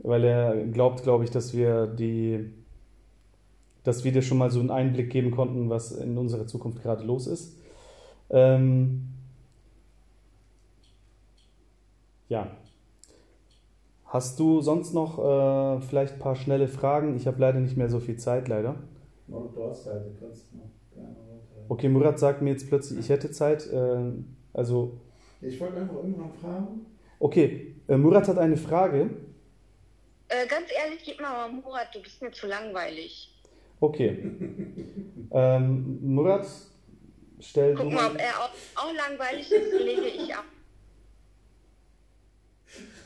weil er glaubt, glaube ich, dass wir die, dass wir dir schon mal so einen Einblick geben konnten, was in unserer Zukunft gerade los ist. Ähm, ja. Hast du sonst noch äh, vielleicht ein paar schnelle Fragen? Ich habe leider nicht mehr so viel Zeit, leider. Du hast Zeit, du kannst noch gerne. Okay, Murat sagt mir jetzt plötzlich, ich hätte Zeit. Äh, also, Ich wollte einfach irgendwann fragen. okay, äh, Murat hat eine Frage. Äh, ganz ehrlich, gib mal Murat, du bist mir zu langweilig. Okay. ähm, Murat, stell du Guck mal, ob er auch, auch langweilig ist, lege ich ab.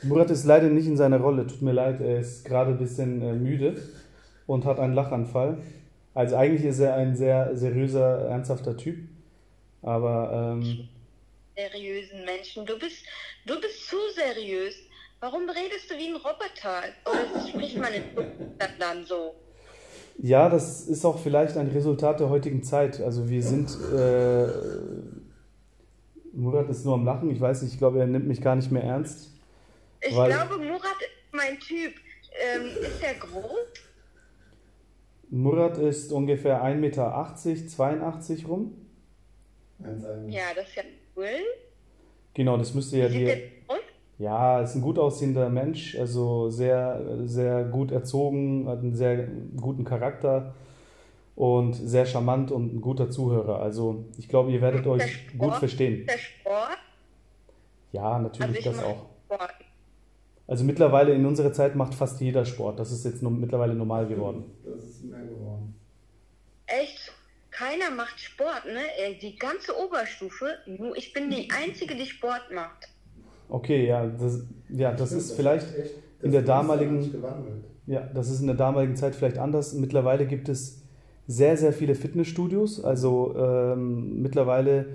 Murat ist leider nicht in seiner Rolle, tut mir leid, er ist gerade ein bisschen äh, müde und hat einen Lachanfall. Also eigentlich ist er ein sehr seriöser, ernsthafter Typ, aber ähm, Seriösen Menschen. Du bist, du bist zu seriös. Warum redest du wie ein Roboter? Oder spricht man in Deutschland dann so? Ja, das ist auch vielleicht ein Resultat der heutigen Zeit. Also wir sind, äh, Murat ist nur am Lachen, ich weiß nicht, ich glaube, er nimmt mich gar nicht mehr ernst. Ich Weil- glaube, Murat ist mein Typ. Ähm, ist er groß? Murat ist ungefähr 1,80 Meter, 82 rum. 1,1. Ja, das ist ja cool. Genau, das müsste ja der aus? Ja, ist ein gut aussehender Mensch, also sehr, sehr gut erzogen, hat einen sehr guten Charakter und sehr charmant und ein guter Zuhörer. Also ich glaube, ihr werdet euch Der gut Sport? verstehen. Der Sport? Ja, Also natürlich ich das auch. Sport. Also mittlerweile in unserer Zeit macht fast jeder Sport. Das ist jetzt nur mittlerweile normal geworden. Das ist mehr geworden. Echt? Keiner macht Sport, ne? Ey, Die ganze Oberstufe, nur ich bin die Einzige, die Sport macht. Okay, ja, das, ja, das Stimmt, ist vielleicht hat echt- in der ist damaligen-. Ja, das ist in der damaligen Zeit vielleicht anders. Mittlerweile gibt es sehr, sehr viele Fitnessstudios. Also ähm, mittlerweile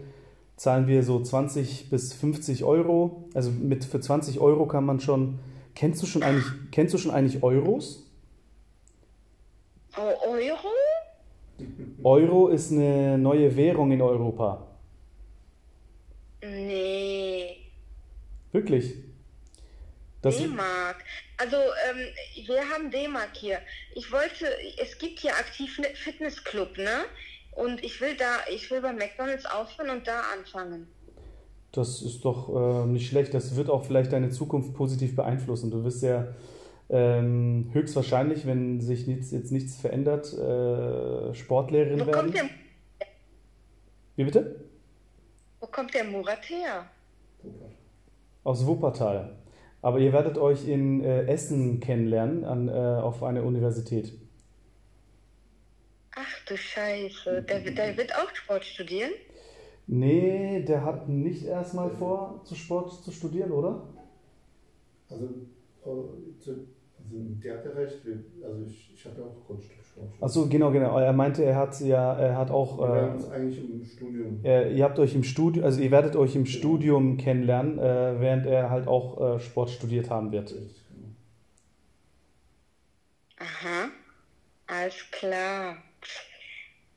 zahlen wir so 20 bis 50 Euro. Also mit für 20 Euro kann man schon. Kennst du schon eigentlich, kennst du schon eigentlich Euros? Oh, Euro? Euro ist eine neue Währung in Europa. Nee. Wirklich. D-Mark. Also, ähm, wir haben D-Mark hier. Ich wollte, es gibt hier aktiv einen Fitnessclub, ne? Und ich will da, ich will bei McDonalds aufhören und da anfangen. das ist doch äh, nicht schlecht. Das wird auch vielleicht deine Zukunft positiv beeinflussen. Du wirst ja ähm, höchstwahrscheinlich, wenn sich nichts, jetzt nichts verändert, äh, Sportlehrerin Wo werden. kommt, der, Wie bitte? wo kommt der Murat her? Aus Wuppertal. Aber ihr werdet euch in äh, Essen kennenlernen an, äh, auf einer Universität. Ach du Scheiße. Der, der wird auch Sport studieren? Nee, der hat nicht erstmal vor, zu Sport zu studieren, oder? Also, oh, zu- also der hat ja recht. wir- Also ich, ich habe ja auch Grundstück schon. Achso, genau, genau. Er meinte, er hat ja, er hat auch. Wir werden Äh, uns eigentlich im Studium. Äh, ihr habt euch im Studium, also ihr werdet euch im Studium kennenlernen, äh, während er halt auch äh, Sport studiert haben wird. Richtig, genau. Aha. Alles klar.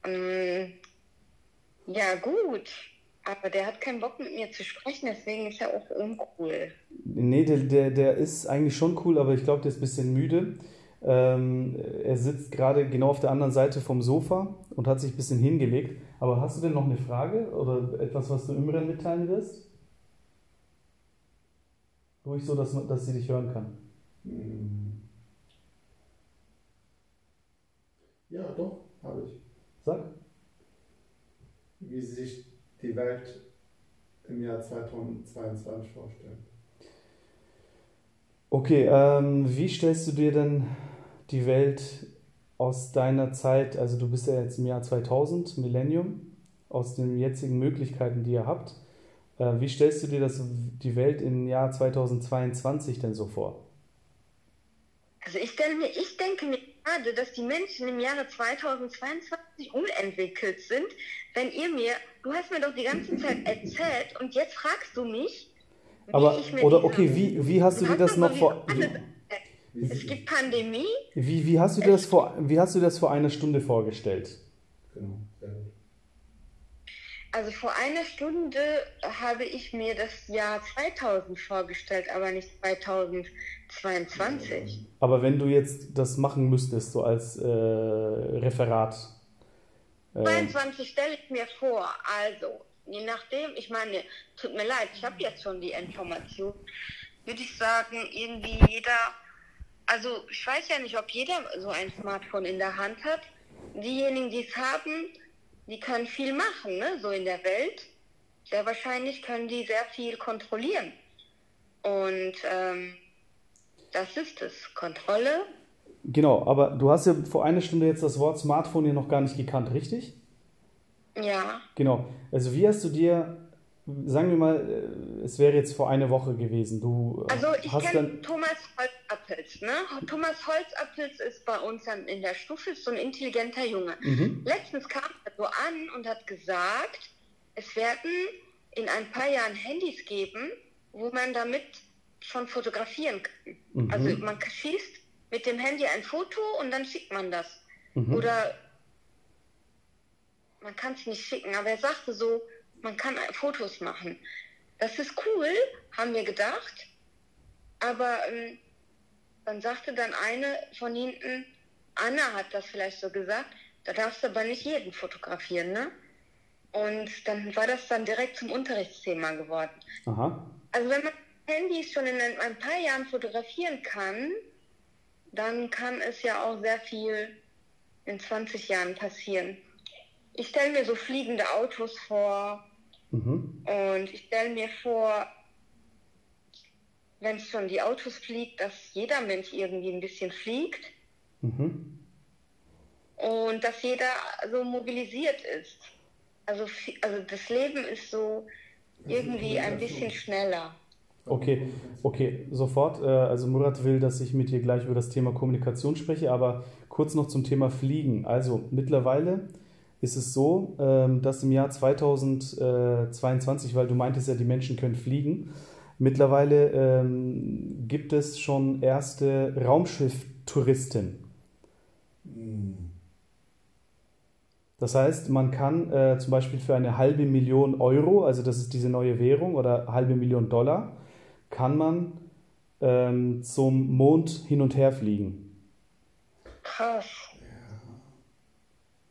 Ähm, ja, gut. Aber der hat keinen Bock mit mir zu sprechen, deswegen ist er auch uncool. Nee, der, der, der ist eigentlich schon cool, aber ich glaube, der ist ein bisschen müde. Ähm, er sitzt gerade genau auf der anderen Seite vom Sofa und hat sich ein bisschen hingelegt. Aber hast du denn noch eine Frage oder etwas, was du Imran mitteilen wirst? Ruhig so, dass, man- dass sie dich hören kann. Ja, doch, habe ich. Sag. Wie Sie sich die Welt im Jahr 2022 vorstellen. Okay, ähm, wie stellst du dir denn die Welt aus deiner Zeit, also du bist ja jetzt im Jahr 2000, Millennium, aus den jetzigen Möglichkeiten, die ihr habt, äh, wie stellst du dir das, die Welt im Jahr 2022 denn so vor? Also ich stelle mir, ich denke mir gerade, dass die Menschen im Jahre 2022 unentwickelt sind, wenn ihr mir, du hast mir doch die ganze Zeit erzählt und jetzt fragst du mich, wie Aber, ich mir oder okay, wie, wie hast du dir das noch vor, Wie Es gibt Pandemie, wie, wie hast du dir das vor, wie hast du das vor einer Stunde vorgestellt? Genau, also vor einer Stunde habe ich mir das Jahr 2000 vorgestellt, aber nicht 2022. Aber wenn du jetzt das machen müsstest, so als äh, Referat, 22 stelle ich mir vor, also, je nachdem, ich meine, tut mir leid, ich habe jetzt schon die Information, würde ich sagen, irgendwie jeder, also ich weiß ja nicht, ob jeder so ein Smartphone in der Hand hat. Diejenigen, die es haben, die können viel machen, ne? so in der Welt. Sehr wahrscheinlich können die sehr viel kontrollieren. Und ähm, das ist es, Kontrolle. Genau, aber du hast ja vor einer Stunde jetzt das Wort Smartphone hier noch gar nicht gekannt, richtig? Ja. Genau. Also wie hast du dir, sagen wir mal, äh, es wäre jetzt vor einer Woche gewesen, du äh, Also ich hast kenne dann... Thomas Holzappels, ne? Thomas Holzappels ist bei uns dann in der Stufe, so ein intelligenter Junge. Mhm. Letztens kam er so an und hat gesagt, es werden in ein paar Jahren Handys geben, wo man damit schon fotografieren kann. Mhm. Also man schießt mit dem Handy ein Foto und dann schickt man das. Mhm. Oder man kann es nicht schicken, aber er sagte so, man kann Fotos machen. Das ist cool, haben wir gedacht. Aber ähm, dann sagte dann eine von hinten, Anna hat das vielleicht so gesagt, da darfst du aber nicht jeden fotografieren, ne? Und dann war das dann direkt zum Unterrichtsthema geworden. Aha. Also wenn man Handys schon in ein, ein paar Jahren fotografieren kann, dann kann es ja auch sehr viel in 20 Jahren passieren. Ich stelle mir so fliegende Autos vor Mhm. und ich stelle mir vor, wenn es schon die Autos fliegt, dass jeder Mensch irgendwie ein bisschen fliegt Mhm. und dass jeder so mobilisiert ist. Also, also das Leben ist so irgendwie ein bisschen schneller. Okay, okay, sofort. Äh, Also Murat will, dass ich mit dir gleich über das Thema Kommunikation spreche, aber kurz noch zum Thema Fliegen. Also mittlerweile ist es so, ähm, dass im Jahr 2022, weil du meintest ja, die Menschen können fliegen, mittlerweile ähm, gibt es schon erste Raumschifftouristen. Das heißt, man kann äh, zum Beispiel für eine halbe Million Euro, also das ist diese neue Währung, oder halbe Million Dollar, kann man ähm, zum Mond hin und her fliegen. Krass.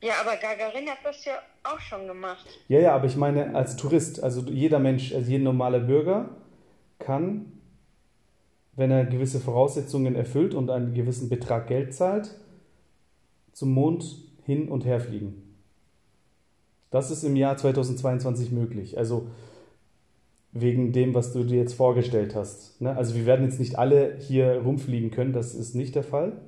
Ja, aber Gagarin hat das ja auch schon gemacht. Ja, ja, aber ich meine als Tourist, also jeder Mensch, also jeder normale Bürger kann, wenn er gewisse Voraussetzungen erfüllt und einen gewissen Betrag Geld zahlt, zum Mond hin und her fliegen. Das ist im Jahr 2022 möglich. Also wegen dem, was du dir jetzt vorgestellt hast. Ne? Also wir werden jetzt nicht alle hier rumfliegen können, das ist nicht der Fall.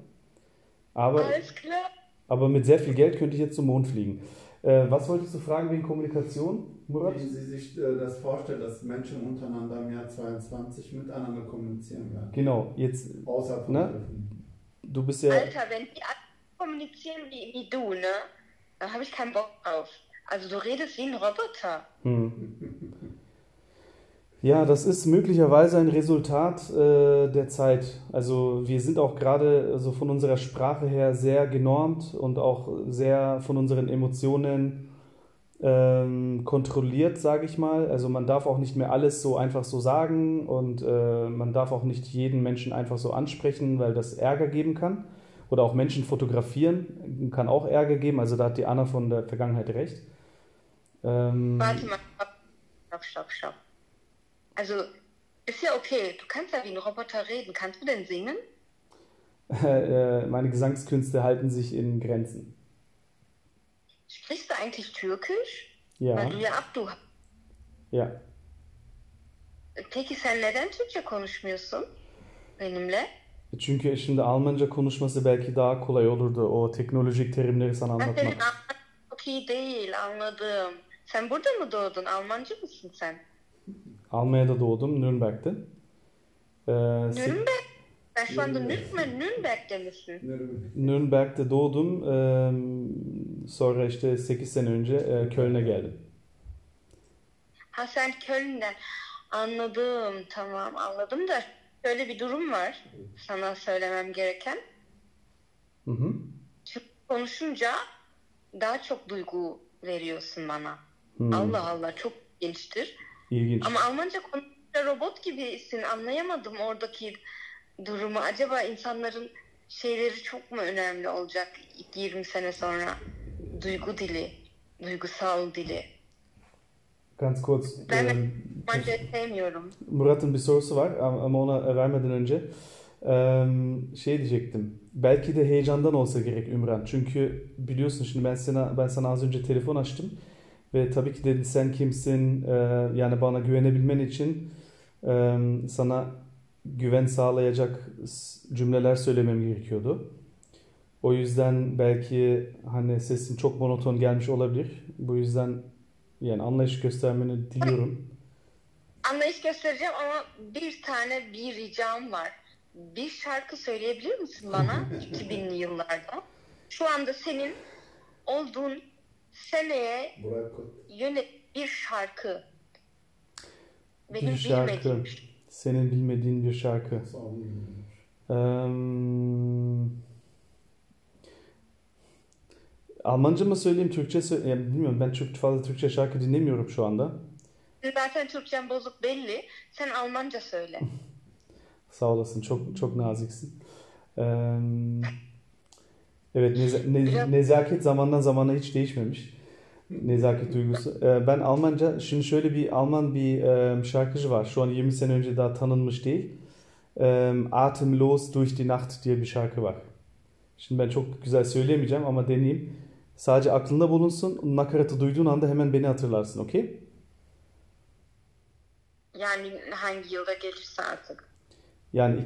Aber, Alles klar. aber mit sehr viel Geld könnte ich jetzt zum Mond fliegen. Äh, was wolltest du fragen wegen Kommunikation, Murat? Wie Sie sich äh, das vorstellen, dass Menschen untereinander im Jahr 22 miteinander kommunizieren werden. Genau, jetzt, Außer von Ne? Du bist ja, Alter, wenn die alle kommunizieren wie, wie du, ne? Dann habe ich keinen Bock drauf. Also du redest wie ein Roboter. hm. Ja, das ist möglicherweise ein Resultat äh, der Zeit. Also wir sind auch gerade so von unserer Sprache her sehr genormt und auch sehr von unseren Emotionen ähm, kontrolliert, sage ich mal. Also man darf auch nicht mehr alles so einfach so sagen und äh, man darf auch nicht jeden Menschen einfach so ansprechen, weil das Ärger geben kann. Oder auch Menschen fotografieren kann auch Ärger geben. Also da hat die Anna von der Vergangenheit recht. Ähm, Warte mal. Stopp, stopp, stopp. Also, ist ja okay. Du kannst ja wie ein Roboter reden. Kannst du denn singen? äh, meine Gesangskünste halten sich in Grenzen. Sprichst du eigentlich Türkisch? Ja, Weil du ja Abdu ja. Peki sen neden Türkçe konuşmuyorsun benimle? Çünkü şimdi Almanca konuşması belki daha kolay olurdu o teknolojik terimleri sana Ben senin anlatmak. Çok iyi değil anladım. Sen burada mı doğdun? Almancı mısın sen? Almanya'da doğdum, Nürnberg'de. Ee, Nürnberg. Sen şu anda Nürnberg, Nürnberg'de misin? Nürnberg. Nürnberg'de doğdum. Ee, sonra işte 8 sene önce e, Köln'e geldim. Ha sen Köln'den. Anladım tamam anladım da şöyle bir durum var sana söylemem gereken. Hı hı. Türk konuşunca daha çok duygu veriyorsun bana. Hmm, Allah Allah çok gençtir. İlginç. Ama Almanca konuşunca robot gibisin anlayamadım oradaki durumu. Acaba insanların şeyleri çok mu önemli olacak 20 sene sonra? Duygu dili, duygusal dili. Ganz kurz. Ben ähm, Almanca sevmiyorum. Murat'ın bir sorusu var ama ona vermeden önce. Şey diyecektim. Belki de heyecandan olsa gerek Ümran. Çünkü biliyorsun şimdi ben sana ben sana az önce telefon açtım ve tabii ki dedin sen kimsin? Eee, yani bana güvenebilmen için eee, sana güven sağlayacak cümleler söylemem gerekiyordu. O yüzden belki hani sesin çok monoton gelmiş olabilir. Bu yüzden yani anlayış göstermeni diliyorum. Anlayış göstereceğim ama bir tane bir ricam var. Bir şarkı söyleyebilir misin bana 2000'li yıllarda? Şu anda senin olduğun seneye yönet bir şarkı. Benim Bir şarkı. bilmediğim şey. Senin bilmediğin bir şarkı. Eee, Almanca mı söyleyeyim, Türkçe söyleyeyim? Yani bilmiyorum ben çok fazla Türkçe şarkı dinlemiyorum şu anda. Zaten Türkçen bozuk belli. Sen Almanca söyle. Sağ olasın, çok çok naziksin. Eee, evet, neza- ne- nezaket zamandan zamana hiç değişmemiş. Nezaket duygusu. Eee, ben Almanca, şimdi şöyle bir Alman bir şarkıcı var. Şu an 20 sene önce daha tanınmış değil. Eee, Atemlos durch die Nacht diye bir şarkı var. Şimdi ben çok güzel söyleyemeyeceğim ama deneyeyim. Sadece aklında bulunsun. Nakaratı duyduğun anda hemen beni hatırlarsın, okey? Yani hangi yılda gelirse artık. Yani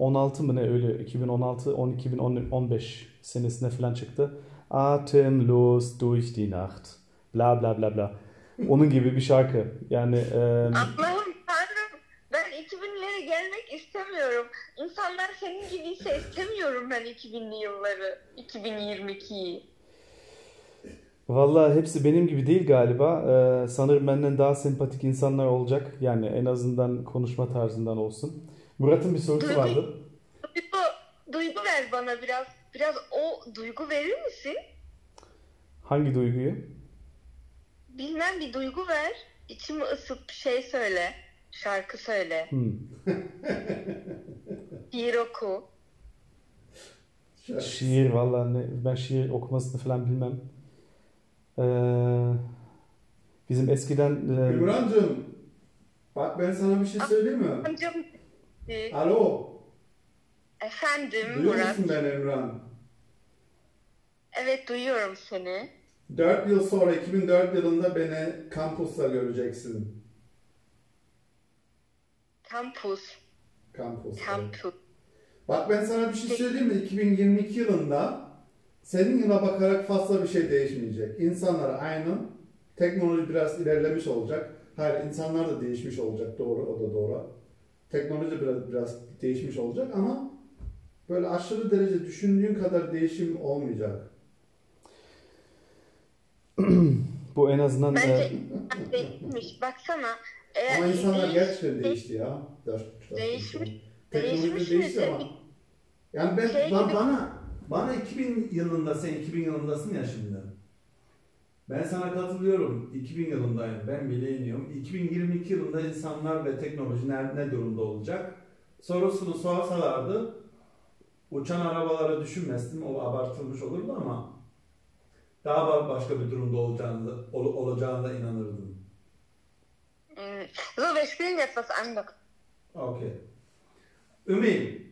2016 mı ne öyle 2016 10 2015 senesinde falan çıktı. Atemlos durch die Nacht. Bla bla bla bla. Onun gibi bir şarkı. Yani e, Allah'ım tanrım ben 2000'lere gelmek istemiyorum. İnsanlar senin gibiyse istemiyorum ben 2000'li yılları. 2022'yi. vallahi hepsi benim gibi değil galiba. E, sanırım benden daha sempatik insanlar olacak. Yani en azından konuşma tarzından olsun. Murat'ın bir sorusu vardı. Duygu, duygu ver bana biraz. Biraz o duygu verir misin? Hangi duyguyu? Bilmem bir duygu ver. İçimi ısıt bir şey söyle. Şarkı söyle. Hmm. Şiir oku. Şiir vallahi ne, ben şiir okumasını falan bilmem. E, bizim eskiden e, Ümrancığım, bak ben sana bir şey söyleyeyim mi? Amcam e, Alo, efendim duyuyor Murat. musun beni Ümran? Evet duyuyorum seni. 4 yıl sonra 2004 yılında beni kampüste göreceksin. Kampus. Kampüste. Kampus. Bak ben sana bir şey söyleyeyim mi? 2022 yılında senin yıla bakarak fazla bir şey değişmeyecek. İnsanlar aynı. Teknoloji biraz ilerlemiş olacak. Hayır insanlar da değişmiş olacak. Doğru o da doğru. Teknoloji biraz biraz değişmiş olacak ama böyle aşırı derece düşündüğün kadar değişim olmayacak. bu en azından Bence e, değişmiş. Baksana. Eğer Ama insanlar değiş- gerçekten değişti ya. Dört- dört- Değişmiş. Teknoloji Değişmiş değişti ama. Yani ben Şey gibi- bana bana 2000 yılında sen 2000 yılındasın ya şimdi. Ben sana katılıyorum. 2000 yılındayım. Ben millennium. 2022 yılında insanlar ve teknoloji ne, ne durumda olacak? Sorusunu sorsalardı uçan arabaları düşünmezdim. O abartılmış olurdu ama daha ba- başka bir durumda olacağını, ol- olacağına inanırdım. Mm. So, wir spielen jetzt was anderes. Okay. Ümi,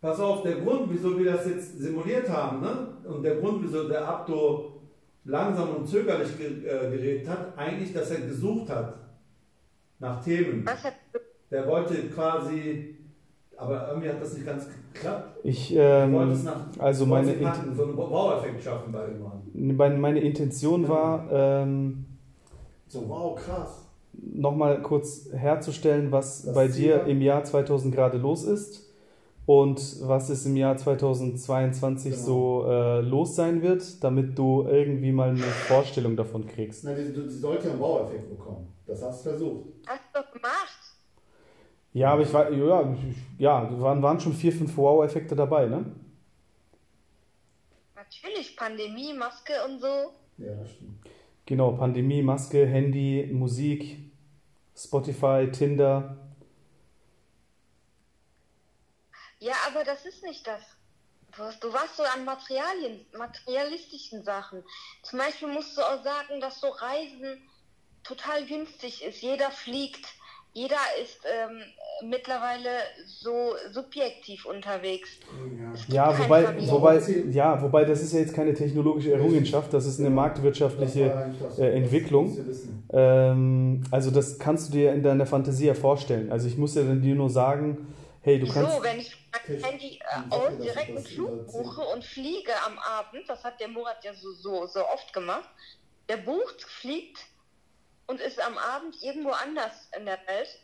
pass auf, der Grund, wieso wir das jetzt simuliert haben, ne? und der Grund, wieso der Abdo langsam und zögerlich ge äh, geredet hat, eigentlich, dass er gesucht hat nach Themen. Was hat Der wollte quasi, aber irgendwie hat das nicht ganz geklappt. ich Er wollte ähm, es nach also meine packen, so einen Wow-Effekt schaffen bei irgendwann. Meine meine Intention war, ähm, So, wow, krass. nochmal kurz herzustellen, was Das bei Ziel dir war- im Jahr 2000 gerade los ist und was es im Jahr 2022 Genau. so äh, los sein wird, damit du irgendwie mal eine Vorstellung davon kriegst. Na, die, die sollte ja einen Wow-Effekt bekommen. Das hast du versucht. hast du doch gemacht? Ja, aber ich war, ja, ja, waren, waren schon vier, fünf Wow-Effekte dabei, ne? Natürlich, Pandemie, Maske und so. Ja, das stimmt. Genau, Pandemie, Maske, Handy, Musik, Spotify, Tinder. Ja, aber das ist nicht das. Du, hast, du warst so an Materialien, materialistischen Sachen. Zum Beispiel musst du auch sagen, dass so Reisen total günstig ist. Jeder fliegt. jeder ist ähm, mittlerweile so subjektiv unterwegs. Ja, wobei, wobei, ja, wobei das ist ja jetzt keine technologische Errungenschaft, das ist eine marktwirtschaftliche äh, Entwicklung. Ähm, also das kannst du dir in deiner Fantasie ja vorstellen. Also ich muss ja dann dir nur sagen, hey, du kannst... Wieso, wenn ich mein Handy äh, aus direkt einen Flug buche und fliege am Abend, das hat der Murat ja so, so, so oft gemacht, der bucht, fliegt und ist am Abend irgendwo anders in der Welt.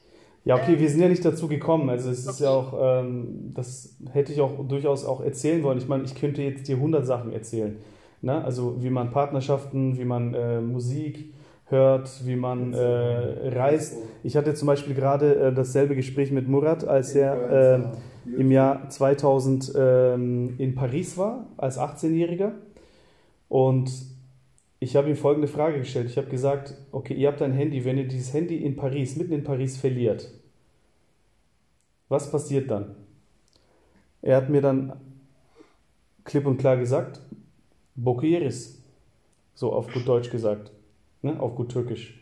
Ja, okay, wir sind ja nicht dazu gekommen. Also es ist ja auch, ähm, das hätte ich auch durchaus auch erzählen wollen. Ich meine, ich könnte jetzt dir 100 Sachen erzählen. Ne? Also wie man Partnerschaften, wie man äh, Musik hört, wie man äh, reist. Ich hatte zum Beispiel gerade äh, dasselbe Gespräch mit Murat, als er äh, im Jahr 2000 ähm, in Paris war, als 18-Jähriger. Und ich habe ihm folgende Frage gestellt. Ich habe gesagt, okay, ihr habt ein Handy, wenn ihr dieses Handy in Paris, mitten in Paris verliert, was passiert dann? Er hat mir dann klipp und klar gesagt, Bokuyeris. So auf gut Deutsch gesagt, ne? auf gut Türkisch.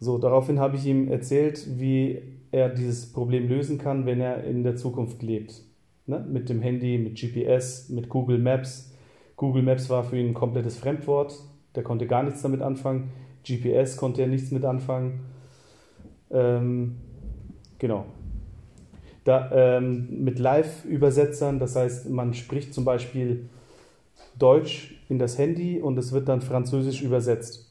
So, daraufhin habe ich ihm erzählt, wie er dieses Problem lösen kann, wenn er in der Zukunft lebt. Ne? Mit dem Handy, mit GPS, mit Google Maps. Google Maps war für ihn ein komplettes Fremdwort. Der konnte gar nichts damit anfangen. GPS konnte er nichts mit anfangen. Ähm, genau. Da, ähm, mit Live-Übersetzern, das heißt, man spricht zum Beispiel Deutsch in das Handy und es wird dann französisch übersetzt.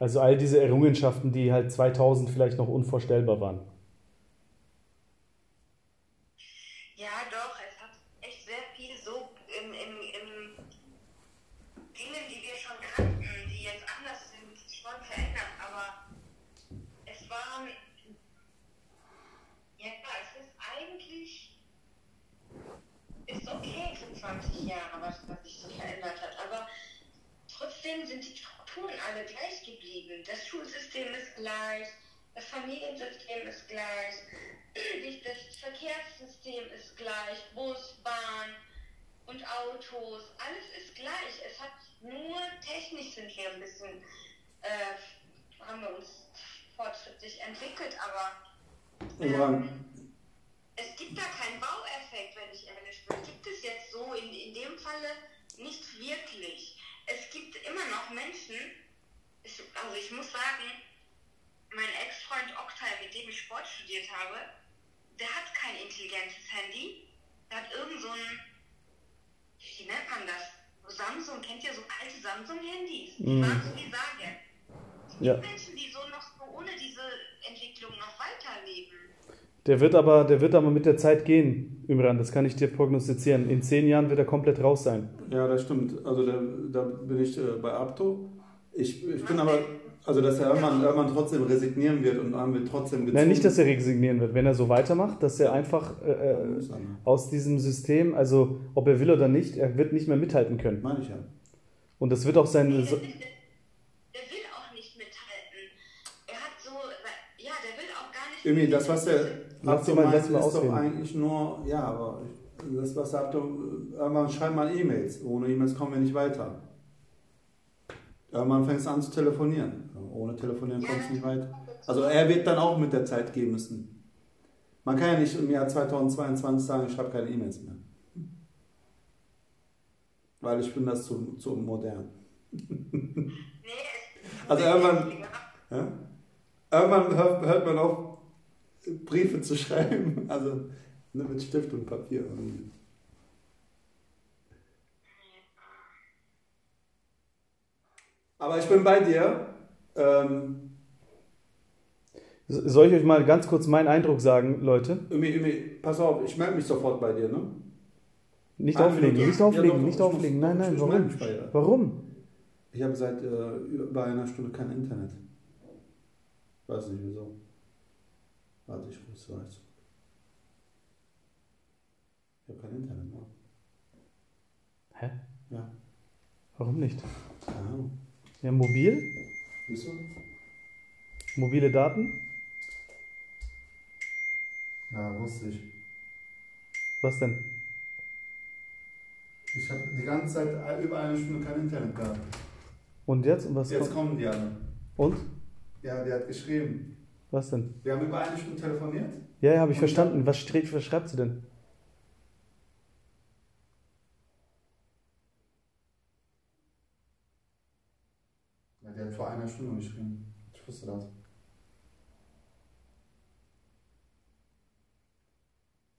Also all diese Errungenschaften, die halt 2000 vielleicht noch unvorstellbar waren. Ja, doch, es hat echt sehr viel so im, im, im Dingen, die wir schon kannten, die jetzt anders sind, schon verändert, aber es waren, ja, es ist eigentlich, ist okay für 20 Jahre, was, was sich so verändert hat, aber trotzdem sind die Strukturen alle gleich geblieben. Das Schulsystem ist gleich, das Familiensystem ist gleich, das Verkehrssystem ist gleich, Bus, Bahn und Autos, alles ist gleich. Es hat nur technisch sind wir ein bisschen, äh, haben wir uns fortschrittlich entwickelt, aber Imran, es gibt da keinen Baueffekt, wenn ich ehrlich bin. Gibt es jetzt so in, in dem Falle nicht wirklich. Es gibt immer noch Menschen, ich, also ich muss sagen, mein Ex-Freund Oktay, mit dem ich Sport studiert habe, der hat kein intelligentes Handy. Der hat irgend so ein, wie nennt man das? Samsung, kennt ihr so alte Samsung-Handys? Die Mhm. waren so wie Sage. Es gibt Ja. Menschen, die so noch so ohne diese Entwicklung noch weiterleben. Der wird aber, der wird aber mit der Zeit gehen, Imran, das kann ich dir prognostizieren. In zehn Jahren wird er komplett raus sein. ja, das stimmt. Also da, da bin ich äh, bei Apto. Ich, ich bin aber, also dass er irgendwann, irgendwann trotzdem resignieren wird und dann wird trotzdem gezwungen. Nein, nicht, dass er resignieren wird, wenn er so weitermacht, dass er einfach äh, äh, aus diesem System, also ob er will oder nicht, er wird nicht mehr mithalten können. Meine ich ja. Und das wird auch sein. Der will, der will auch nicht mithalten. Er hat so, ja, der will auch gar nicht. Irgendwie, das, was der Lass Apto ihn mal- meint, ist doch eigentlich nur, ja, aber ich- das, was der Apto, irgendwann schreibt man E-Mails. Ohne E-Mails kommen wir nicht weiter. Irgendwann fängst du an zu telefonieren. Ohne telefonieren kommst du nicht weiter. Also er wird dann auch mit der Zeit gehen müssen. Man kann ja nicht im Jahr 2022 sagen, ich schreibe keine E-Mails mehr. Weil ich bin das zu, zu modern. Also irgendwann- Ja? Irgendwann hört, hört man auf, Briefe zu schreiben. Also ne, mit Stift und Papier. irgendwie. Aber ich bin bei dir. Ähm, Soll ich euch mal ganz kurz meinen Eindruck sagen, Leute? Umi, Umi, pass auf, ich melde mich sofort bei dir, ne? Nicht Eine auflegen, Minute. nicht Ja, auflegen, doch, nicht ich muss- auflegen. Nein, nein, warum? mich bei dir. Warum? Ich habe seit äh, über einer Stunde kein Internet. Weiß nicht wieso. Warte, ich rufe weiß. Ich habe kein Internet mehr. Hä? Ja, Warum nicht? keine Ahnung. Ja, mobil? Wieso? Mobile Daten? Ja, wusste ich. Was denn? Ich habe die ganze Zeit über eine Stunde kein Internet gehabt. Und jetzt? Und was Jetzt kommt? kommen die alle. Und? Ja, die hat geschrieben. Was denn? Wir haben über eine Stunde telefoniert. Ja, ja, habe ich Und verstanden. Was, was schreibt sie denn? Ja, einer Stunde geschrieben. Ich wusste das.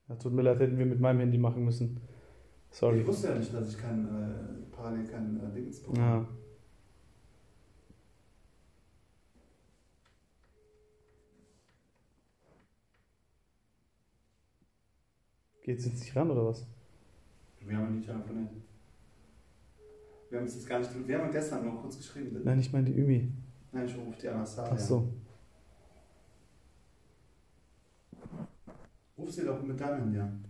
Ja, tut mir leid, hätten wir mit meinem Handy machen müssen. Sorry. Ich wusste ja nicht, dass ich kein, äh, parallel kein äh, Dings bekomme. Ja. Geht's jetzt nicht ran oder was? Wir haben nicht telefoniert. Wir haben es jetzt gar nicht Wir haben gestern nur kurz geschrieben. bitte. Nein, ich meine die Ümi. Nein, ich rufe die Anastasia. Ach so. Ruf sie doch mit deinem an.